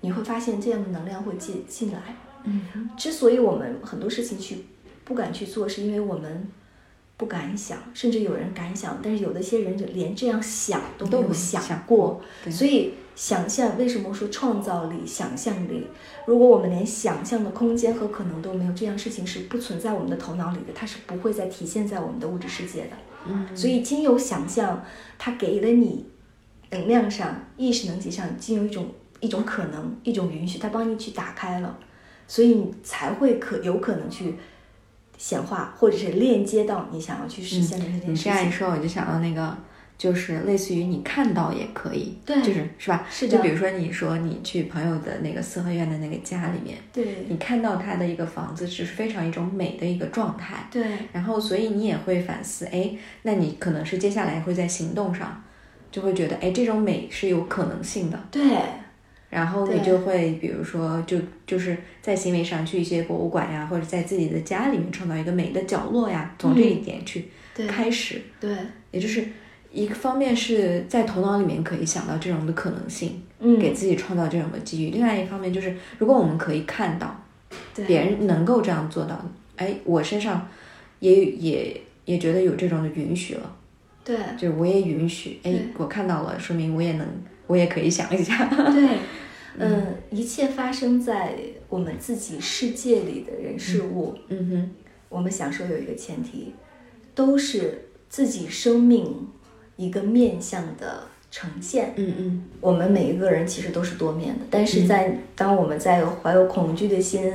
你会发现这样的能量会进进来。嗯之所以我们很多事情去不敢去做，是因为我们不敢想，甚至有人敢想，但是有的些人就连这样想都没有想想过。所以想象为什么说创造力、想象力？如果我们连想象的空间和可能都没有，这样事情是不存在我们的头脑里的，它是不会再体现在我们的物质世界的。嗯所以经由想象，它给了你能量上、意识能级上，经由一种一种可能、一种允许，它帮你去打开了，所以你才会可有可能去显化，或者是链接到你想要去实现的那件你事情。这样一说，我就想到那个，就是类似于你看到也可以，对就是是吧？是的就比如说你说你去朋友的那个四合院的那个家里面，对你看到他的一个房子是非常一种美的一个状态，对然后所以你也会反思，哎，那你可能是接下来会在行动上，就会觉得，哎，这种美是有可能性的。对然后你就会，比如说，就就是在行为上去一些博物馆呀，或者在自己的家里面创造一个美的角落呀，从这一点去开始，对，也就是一个方面是在头脑里面可以想到这种的可能性，嗯，给自己创造这种的机遇；另外一方面就是，如果我们可以看到对。别人能够这样做到，哎，我身上也也也觉得有这种的允许了，对。就是我也允许，哎，我看到了，说明我也能，我也可以想一下，对，嗯，一切发生在我们自己世界里的人事物，嗯哼，我们想说有一个前提，都是自己生命一个面向的呈现。嗯嗯。我们每一个人其实都是多面的，但是在当我们在有怀有恐惧的心、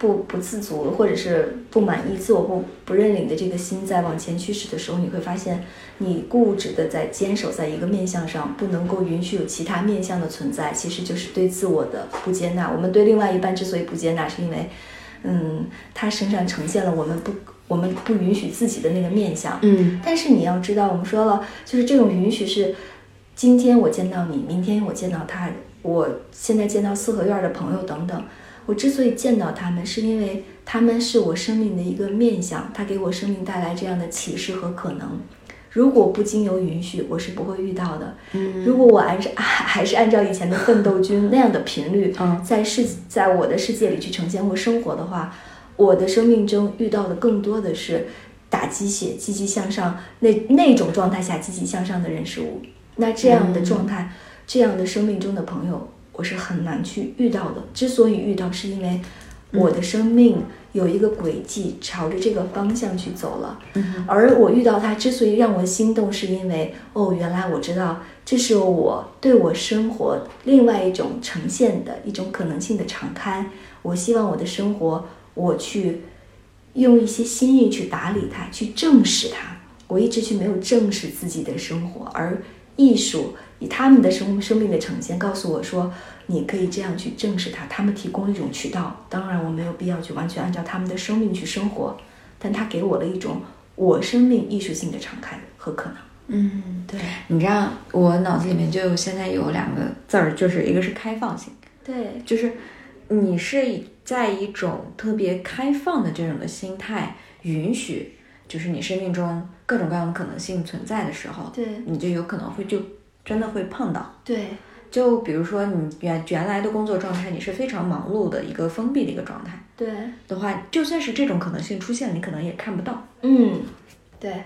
不不自足或者是不满意、自我不不认领的这个心在往前驱使的时候，你会发现你固执的在坚守在一个面相上，不能够允许有其他面相的存在，其实就是对自我的不接纳。我们对另外一半之所以不接纳，是因为，嗯，他身上呈现了我们不我们不允许自己的那个面相。嗯但是你要知道，我们说了，就是这种允许是，今天我见到你，明天我见到他，我现在见到四合院的朋友等等。我之所以见到他们，是因为他们是我生命的一个面相，他给我生命带来这样的启示和可能。如果不经由允许，我是不会遇到的。嗯如果我按照 还是按照以前的奋斗军那样的频率，嗯在世在我的世界里去呈现或生活的话，我的生命中遇到的更多的是打鸡血、积极向上那那种状态下积极向上的人事物。那这样的状态，这样的生命中的朋友，我是很难去遇到的。之所以遇到，是因为我的生命有一个轨迹朝着这个方向去走了。嗯而我遇到他之所以让我心动，是因为哦，原来我知道这是我对我生活另外一种呈现的一种可能性的敞开。我希望我的生活，我去用一些心意去打理它，去正视它。我一直去没有正视自己的生活，而艺术以他们的生生命的呈现告诉我说，你可以这样去正视它。他们提供一种渠道，当然我没有必要去完全按照他们的生命去生活，但他给我了一种我生命艺术性的敞开和可能。嗯，对你知道我脑子里面就现在有两个字儿，就是一个是开放性，对就是你是在一种特别开放的这种的心态，允许就是你生命中各种各样的可能性存在的时候，对你就有可能会就真的会碰到。对，就比如说你原原来的工作状态，你是非常忙碌的一个封闭的一个状态对，的话，就算是这种可能性出现，你可能也看不到。嗯，对，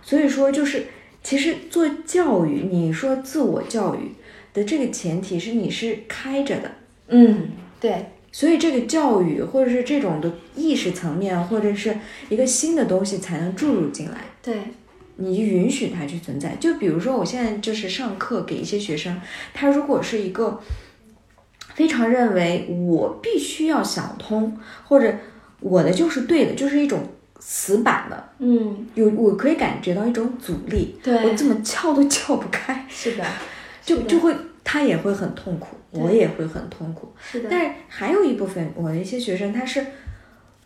所以说，就是其实做教育，你说自我教育的这个前提是你是开着的，嗯，对，所以这个教育或者是这种的意识层面，或者是一个新的东西才能注入进来。对，你允许它去存在。就比如说，我现在就是上课给一些学生，他如果是一个非常认为我必须要想通，或者我的就是对的，就是一种死板的，嗯，有我可以感觉到一种阻力，对我怎么撬都撬不开，是的，的就就会他也会很痛苦，我也会很痛苦。是的，但是还有一部分我的一些学生，他是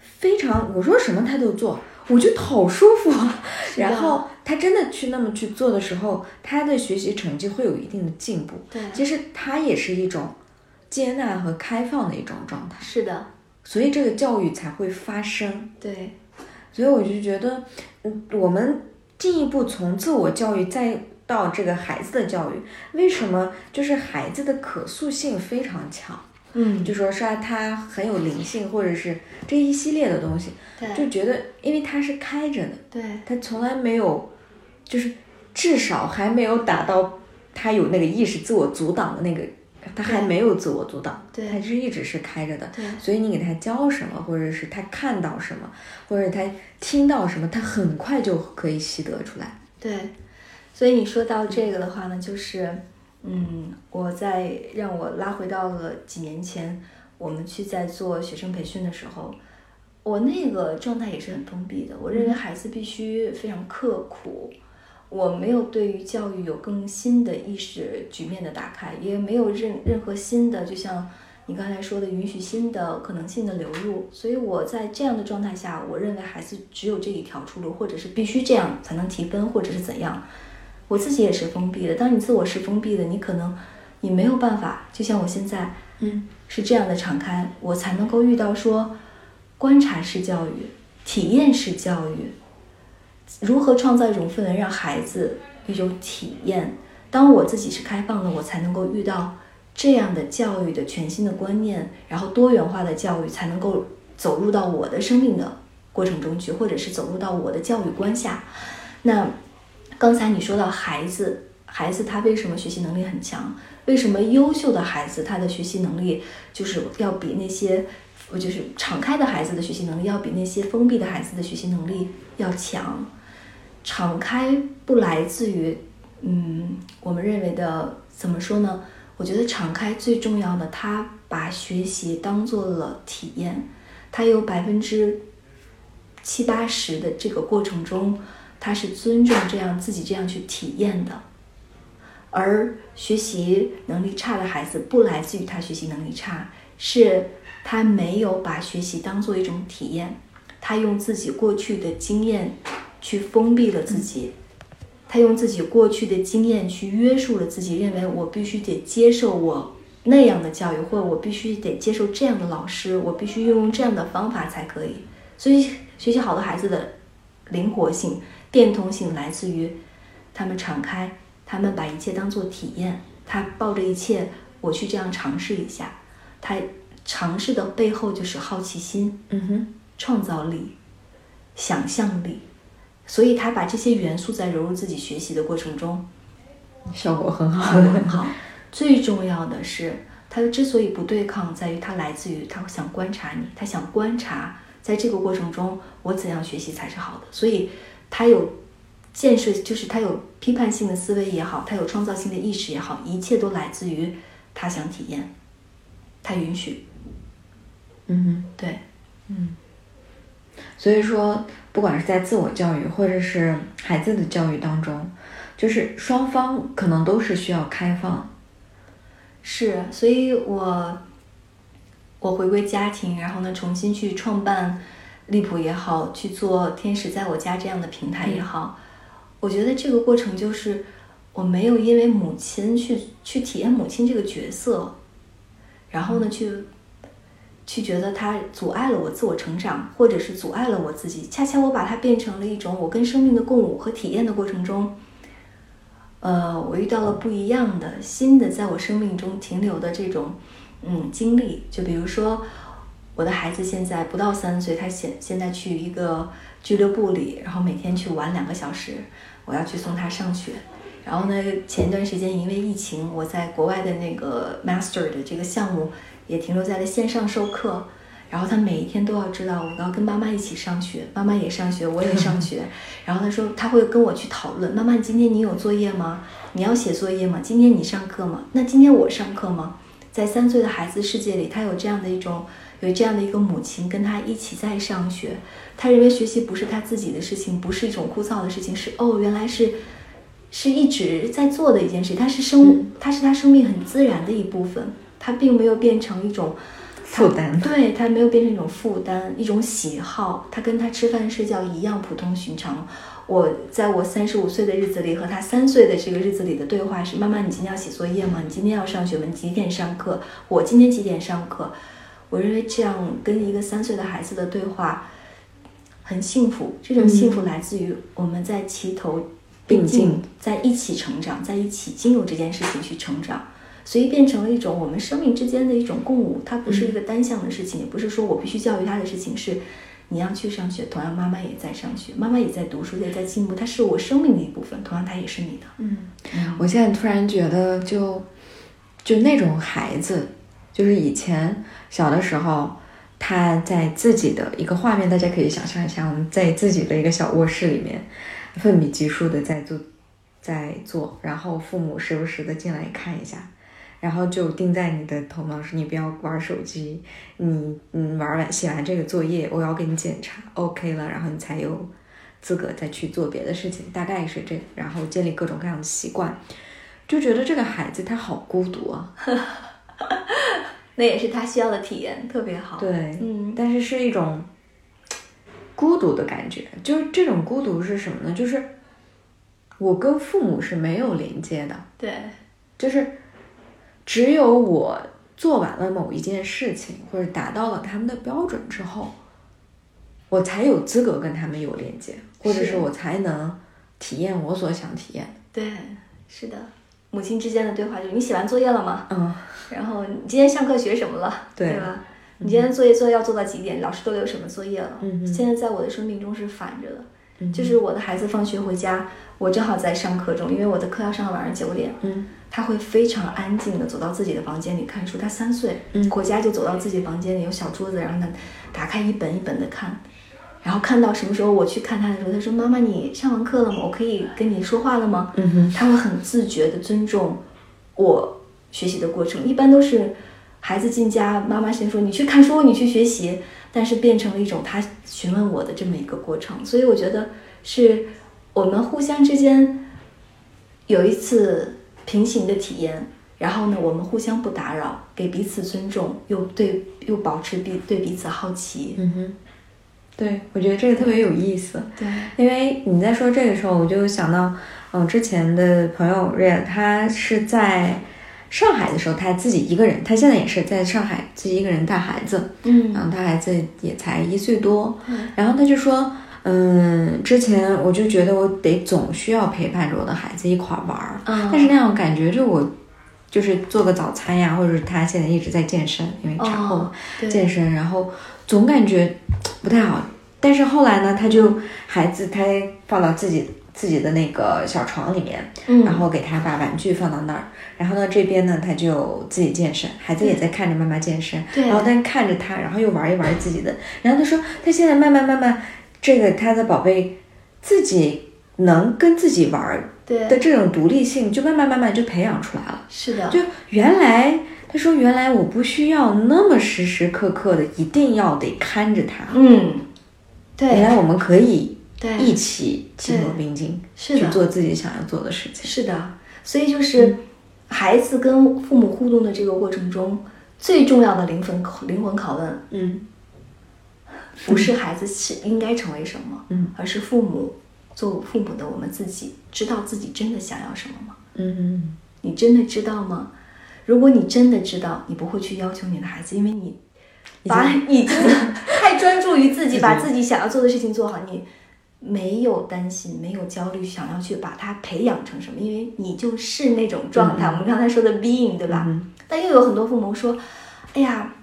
非常我说什么他都做，我觉得好舒服啊。然后他真的去那么去做的时候，他的学习成绩会有一定的进步。对，其实他也是一种接纳和开放的一种状态，是的，所以这个教育才会发生。对，所以我就觉得，嗯，我们进一步从自我教育再到这个孩子的教育，为什么就是孩子的可塑性非常强？嗯，就说是啊他很有灵性，或者是这一系列的东西，就觉得因为他是开着的，对，他从来没有，就是至少还没有达到他有那个意识自我阻挡的那个，他还没有自我阻挡，对他是一直是开着的。对，所以你给他教什么，或者是他看到什么，或者他听到什么，他很快就可以习得出来。对，所以你说到这个的话呢，就是，嗯，我在让我拉回到了几年前，我们去在做学生培训的时候，我那个状态也是很封闭的。我认为孩子必须非常刻苦，我没有对于教育有更新的意识局面的打开，也没有任任何新的，就像你刚才说的，允许新的可能性的流入。所以我在这样的状态下，我认为孩子只有这一条出路，或者是必须这样才能提分，或者是怎样。我自己也是封闭的。当你自我是封闭的，你可能你没有办法，就像我现在，嗯，是这样的敞开，我才能够遇到说观察式教育、体验式教育，如何创造一种氛围，让孩子一种体验。当我自己是开放的，我才能够遇到这样的教育的全新的观念，然后多元化的教育才能够走入到我的生命的过程中去，或者是走入到我的教育观下。那刚才你说到孩子，孩子他为什么学习能力很强？为什么优秀的孩子他的学习能力就是要比那些，呃就是敞开的孩子的学习能力要比那些封闭的孩子的学习能力要强？敞开不来自于，嗯，我们认为的怎么说呢？我觉得敞开最重要的，他把学习当做了体验，他有百分之七八十的这个过程中，他是尊重这样自己这样去体验的。而学习能力差的孩子，不来自于他学习能力差，是他没有把学习当做一种体验，他用自己过去的经验去封闭了自己，他用自己过去的经验去约束了自己，认为我必须得接受我那样的教育，或者我必须得接受这样的老师，我必须运用这样的方法才可以。所以，学习好的孩子的灵活性、变通性来自于他们敞开，他们把一切当做体验，他抱着一切，我去这样尝试一下。他尝试的背后就是好奇心、嗯哼，创造力、想象力，所以他把这些元素在融入自己学习的过程中，效果很好效果很好。最重要的是，他之所以不对抗，在于他来自于他想观察你，他想观察在这个过程中我怎样学习才是好的。所以他有建设，就是他有批判性的思维也好，他有创造性的意识也好，一切都来自于他想体验，他允许。嗯哼。对，所以说，不管是在自我教育或者是孩子的教育当中，就是双方可能都是需要开放。是，所以我我回归家庭，然后呢，重新去创办利普也好，去做天使在我家这样的平台也好，我觉得这个过程就是我没有因为母亲去去体验母亲这个角色，然后呢去去觉得它阻碍了我自我成长，或者是阻碍了我自己，恰恰我把它变成了一种我跟生命的共舞和体验的过程中。呃，我遇到了不一样的新的在我生命中停留的这种嗯经历，就比如说我的孩子现在不到三岁，他现现在去一个俱乐部里，然后每天去玩两个小时，我要去送他上学。然后呢，前段时间因为疫情，我在国外的那个 master 的这个项目也停留在了线上授课。然后他每一天都要知道，我要跟妈妈一起上学，妈妈也上学，我也上学。然后他说他会跟我去讨论，妈妈，今天你有作业吗？你要写作业吗？今天你上课吗？那今天我上课吗？在三岁的孩子世界里，他有这样的一种，有这样的一个母亲跟他一起在上学。他认为学习不是他自己的事情，不是一种枯燥的事情，是哦，原来是。是一直在做的一件事，他是生，他是他生命很自然的一部分，他并没有变成一种负担，对，他没有变成一种负担，一种喜好，他跟他吃饭睡觉一样普通寻常。我在我三十五岁的日子里和他三岁的这个日子里的对话是：妈妈，你今天要写作业吗？你今天要上学吗？几点上课？我今天几点上课？我认为这样跟一个三岁的孩子的对话很幸福，这种幸福来自于我们在齐头。并进，在一起成长，在一起进入这件事情去成长，所以变成了一种我们生命之间的一种共舞。它不是一个单向的事情，也不是说我必须教育他的事情。是你要去上学，同样妈妈也在上学，妈妈也在读书，也在进步。它是我生命的一部分，同样它也是你的。嗯，我现在突然觉得，就就那种孩子，就是以前小的时候，他在自己的一个画面，大家可以想象一下，我们在自己的一个小卧室里面。奋笔疾书的在做，在做，然后父母时不时的进来看一下，然后就定在你的头脑是你不要玩手机，你嗯玩完写完这个作业，我要给你检查，OK 了，然后你才有资格再去做别的事情，大概是这，然后建立各种各样的习惯，就觉得这个孩子他好孤独啊，那也是他需要的体验，特别好，对，嗯，但是是一种。孤独的感觉，就是这种孤独是什么呢？就是我跟父母是没有连接的，对，就是只有我做完了某一件事情，或者达到了他们的标准之后，我才有资格跟他们有连接，或者是我才能体验我所想体验的。对，是的，母亲之间的对话就是你写完作业了吗？嗯，然后你今天上课学什么了？对吧？你今天作业做要做到几点？老师都留什么作业了？嗯现在在我的生命中是反着的，就是我的孩子放学回家，我正好在上课中，因为我的课要上到晚上九点。嗯，他会非常安静的走到自己的房间里看书。他三岁，嗯回家就走到自己房间里，有小桌子，然后他打开一本一本的看，然后看到什么时候我去看他的时候，他说：“妈妈，你上完课了吗？我可以跟你说话了吗？”嗯哼，他会很自觉的尊重我学习的过程，一般都是。孩子进家，妈妈先说你去看书，你去学习，但是变成了一种他询问我的这么一个过程，所以我觉得是我们互相之间有一次平行的体验，然后呢，我们互相不打扰，给彼此尊重，又对又保持彼对彼此好奇。嗯哼，对我觉得这个特别有意思。对，因为你在说这个时候，我就想到，嗯，之前的朋友瑞，他是在。上海的时候，他自己一个人，他现在也是在上海自己一个人带孩子，嗯，然后他孩子也才一岁多，然后他就说，嗯，之前我就觉得我得总需要陪伴着我的孩子一块玩儿，但是那样感觉就我就是做个早餐呀，或者是他现在一直在健身，因为产后健身，然后总感觉不太好，但是后来呢，他就孩子他放到自己。自己的那个小床里面，然后给他把玩具放到那儿，然后呢这边呢他就自己健身，孩子也在看着妈妈健身，然后但看着他，然后又玩一玩自己的，然后他说他现在慢慢慢慢，这个他的宝贝自己能跟自己玩儿的这种独立性就慢慢慢慢就培养出来了。是的，就原来他说原来我不需要那么时时刻刻的一定要得看着他，嗯，对，原来我们可以。对，一起齐头并进，是去做自己想要做的事情。是的，所以就是孩子跟父母互动的这个过程中，最重要的灵魂灵魂拷问，嗯，不是孩子是应该成为什么，嗯，而是父母做父母的我们自己知道自己真的想要什么吗？嗯，你真的知道吗？如果你真的知道，你不会去要求你的孩子，因为你把已经太专注于自己，把自己想要做的事情做好，你。没有担心，没有焦虑，想要去把他培养成什么，因为你就是那种状态。我们刚才说的 being，对吧？但又有很多父母说：“哎呀，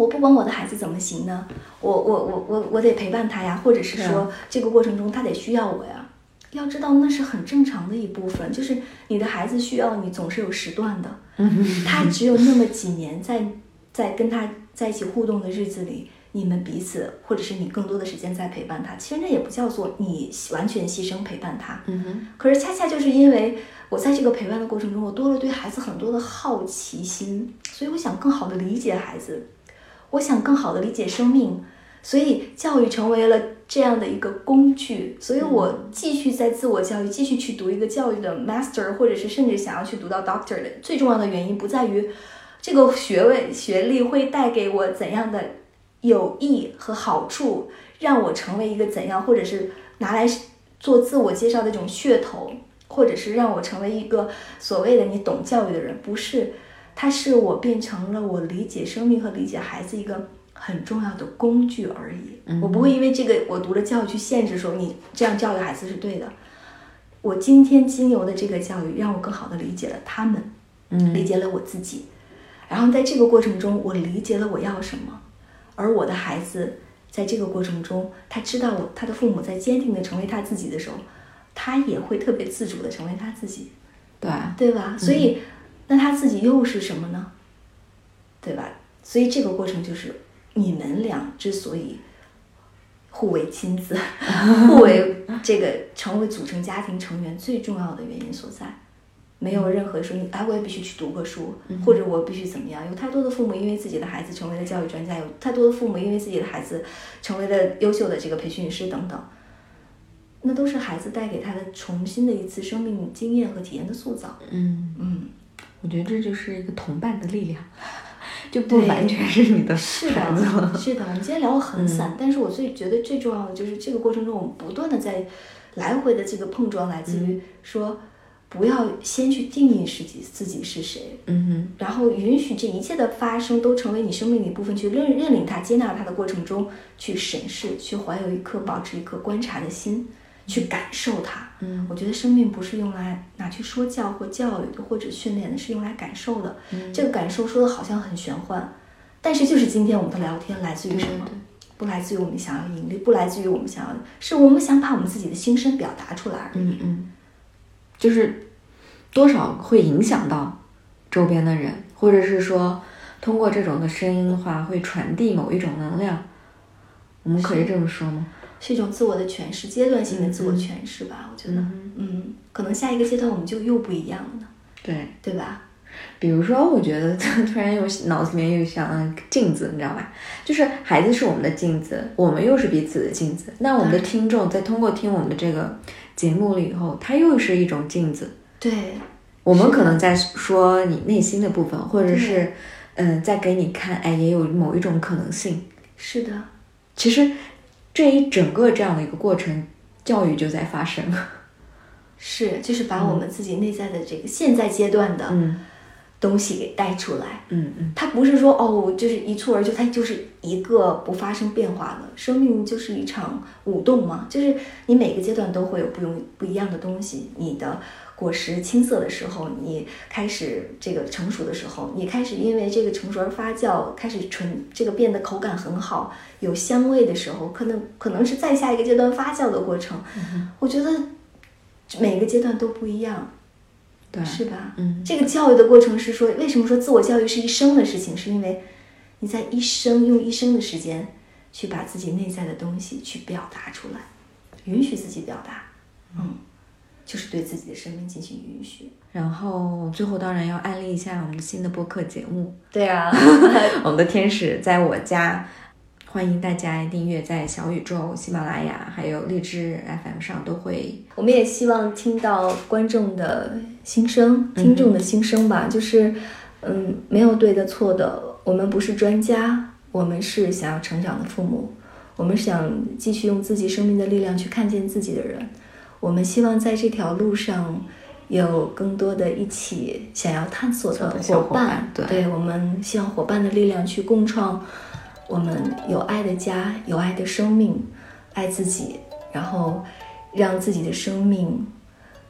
我不管我的孩子怎么行呢？我我我我我得陪伴他呀，或者是说这个过程中他得需要我呀。”要知道那是很正常的一部分，就是你的孩子需要你总是有时段的，他只有那么几年在在跟他在一起互动的日子里。你们彼此，或者是你更多的时间在陪伴他，其实那也不叫做你完全牺牲陪伴他。嗯哼。可是恰恰就是因为我在这个陪伴的过程中，我多了对孩子很多的好奇心，所以我想更好的理解孩子，我想更好的理解生命，所以教育成为了这样的一个工具。所以我继续在自我教育，继续去读一个教育的 master，或者是甚至想要去读到 doctor 的最重要的原因，不在于这个学位学历会带给我怎样的。有益和好处，让我成为一个怎样，或者是拿来做自我介绍的这种噱头，或者是让我成为一个所谓的你懂教育的人，不是，它是我变成了我理解生命和理解孩子一个很重要的工具而已。我不会因为这个我读了教育去限制说你这样教育孩子是对的。我今天经由的这个教育，让我更好的理解了他们，理解了我自己，然后在这个过程中，我理解了我要什么。而我的孩子在这个过程中，他知道我他的父母在坚定的成为他自己的时候，他也会特别自主的成为他自己，对对吧？所以，那他自己又是什么呢？对吧？所以这个过程就是你们俩之所以互为亲子，互为这个成为组成家庭成员最重要的原因所在。没有任何说你哎，我也必须去读个书，或者我必须怎么样？有太多的父母因为自己的孩子成为了教育专家，有太多的父母因为自己的孩子成为了优秀的这个培训师等等，那都是孩子带给他的重新的一次生命经验和体验的塑造。嗯嗯，我觉得这就是一个同伴的力量，就不完全是你的孩子了。是的，我们今天聊的很散，但是我最觉得最重要的就是这个过程中，我们不断的在来回的这个碰撞，来自于说。不要先去定义自己自己是谁，嗯哼，然后允许这一切的发生都成为你生命的一部分，去认认领它、接纳它的过程中，去审视，去怀有一颗保持一颗观察的心，去感受它。嗯，我觉得生命不是用来拿去说教或教育的，或者训练的，是用来感受的。这个感受说的好像很玄幻，但是就是今天我们的聊天来自于什么？不来自于我们想要盈利，不来自于我们想要，是我们想把我们自己的心声表达出来而已。嗯嗯。就是多少会影响到周边的人，或者是说通过这种的声音的话，会传递某一种能量。我们可以这么说吗？是一种自我的诠释，阶段性的自我诠释吧。我觉得，嗯，可能下一个阶段我们就又不一样了呢。对，对吧？比如说，我觉得突然又脑子里面又想镜子，你知道吧？就是孩子是我们的镜子，我们又是彼此的镜子。那我们的听众在通过听我们的这个。节目了以后，它又是一种镜子。对，我们可能在说你内心的部分，或者是，嗯，在给你看，哎，也有某一种可能性。是的，其实这一整个这样的一个过程，教育就在发生。是，就是把我们自己内在的这个现在阶段的。东西给带出来，嗯嗯，它不是说哦，就是一蹴而就，它就是一个不发生变化的生命，就是一场舞动嘛。就是你每个阶段都会有不用不一样的东西。你的果实青涩的时候，你开始这个成熟的时候，你开始因为这个成熟而发酵，开始纯这个变得口感很好，有香味的时候，可能可能是再下一个阶段发酵的过程。我觉得每个阶段都不一样。对，是吧？嗯，这个教育的过程是说，为什么说自我教育是一生的事情？是因为你在一生用一生的时间去把自己内在的东西去表达出来，允许自己表达，嗯，就是对自己的生命进行允许。然后最后当然要安利一下我们的新的播客节目。对啊，我们的天使在我家。欢迎大家订阅，在小宇宙、喜马拉雅还有荔枝 FM 上都会。我们也希望听到观众的心声，听众的心声吧。就是，嗯，没有对的错的，我们不是专家，我们是想要成长的父母，我们想继续用自己生命的力量去看见自己的人。我们希望在这条路上有更多的一起想要探索的伙伴。对，我们希望伙伴的力量去共创。我们有爱的家，有爱的生命，爱自己，然后让自己的生命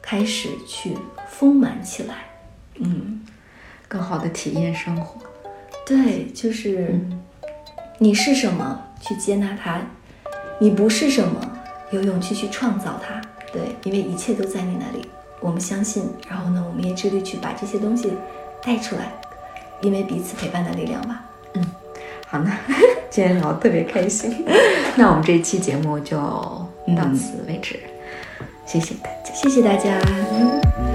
开始去丰满起来。嗯，更好的体验生活。对，就是你是什么，去接纳它；你不是什么，有勇气去创造它。对，因为一切都在你那里，我们相信。然后呢，我们也致力去把这些东西带出来，因为彼此陪伴的力量吧。嗯，好呢，今天聊得特别开心。那我们这一期节目就到此为止，谢谢大家，谢谢大家。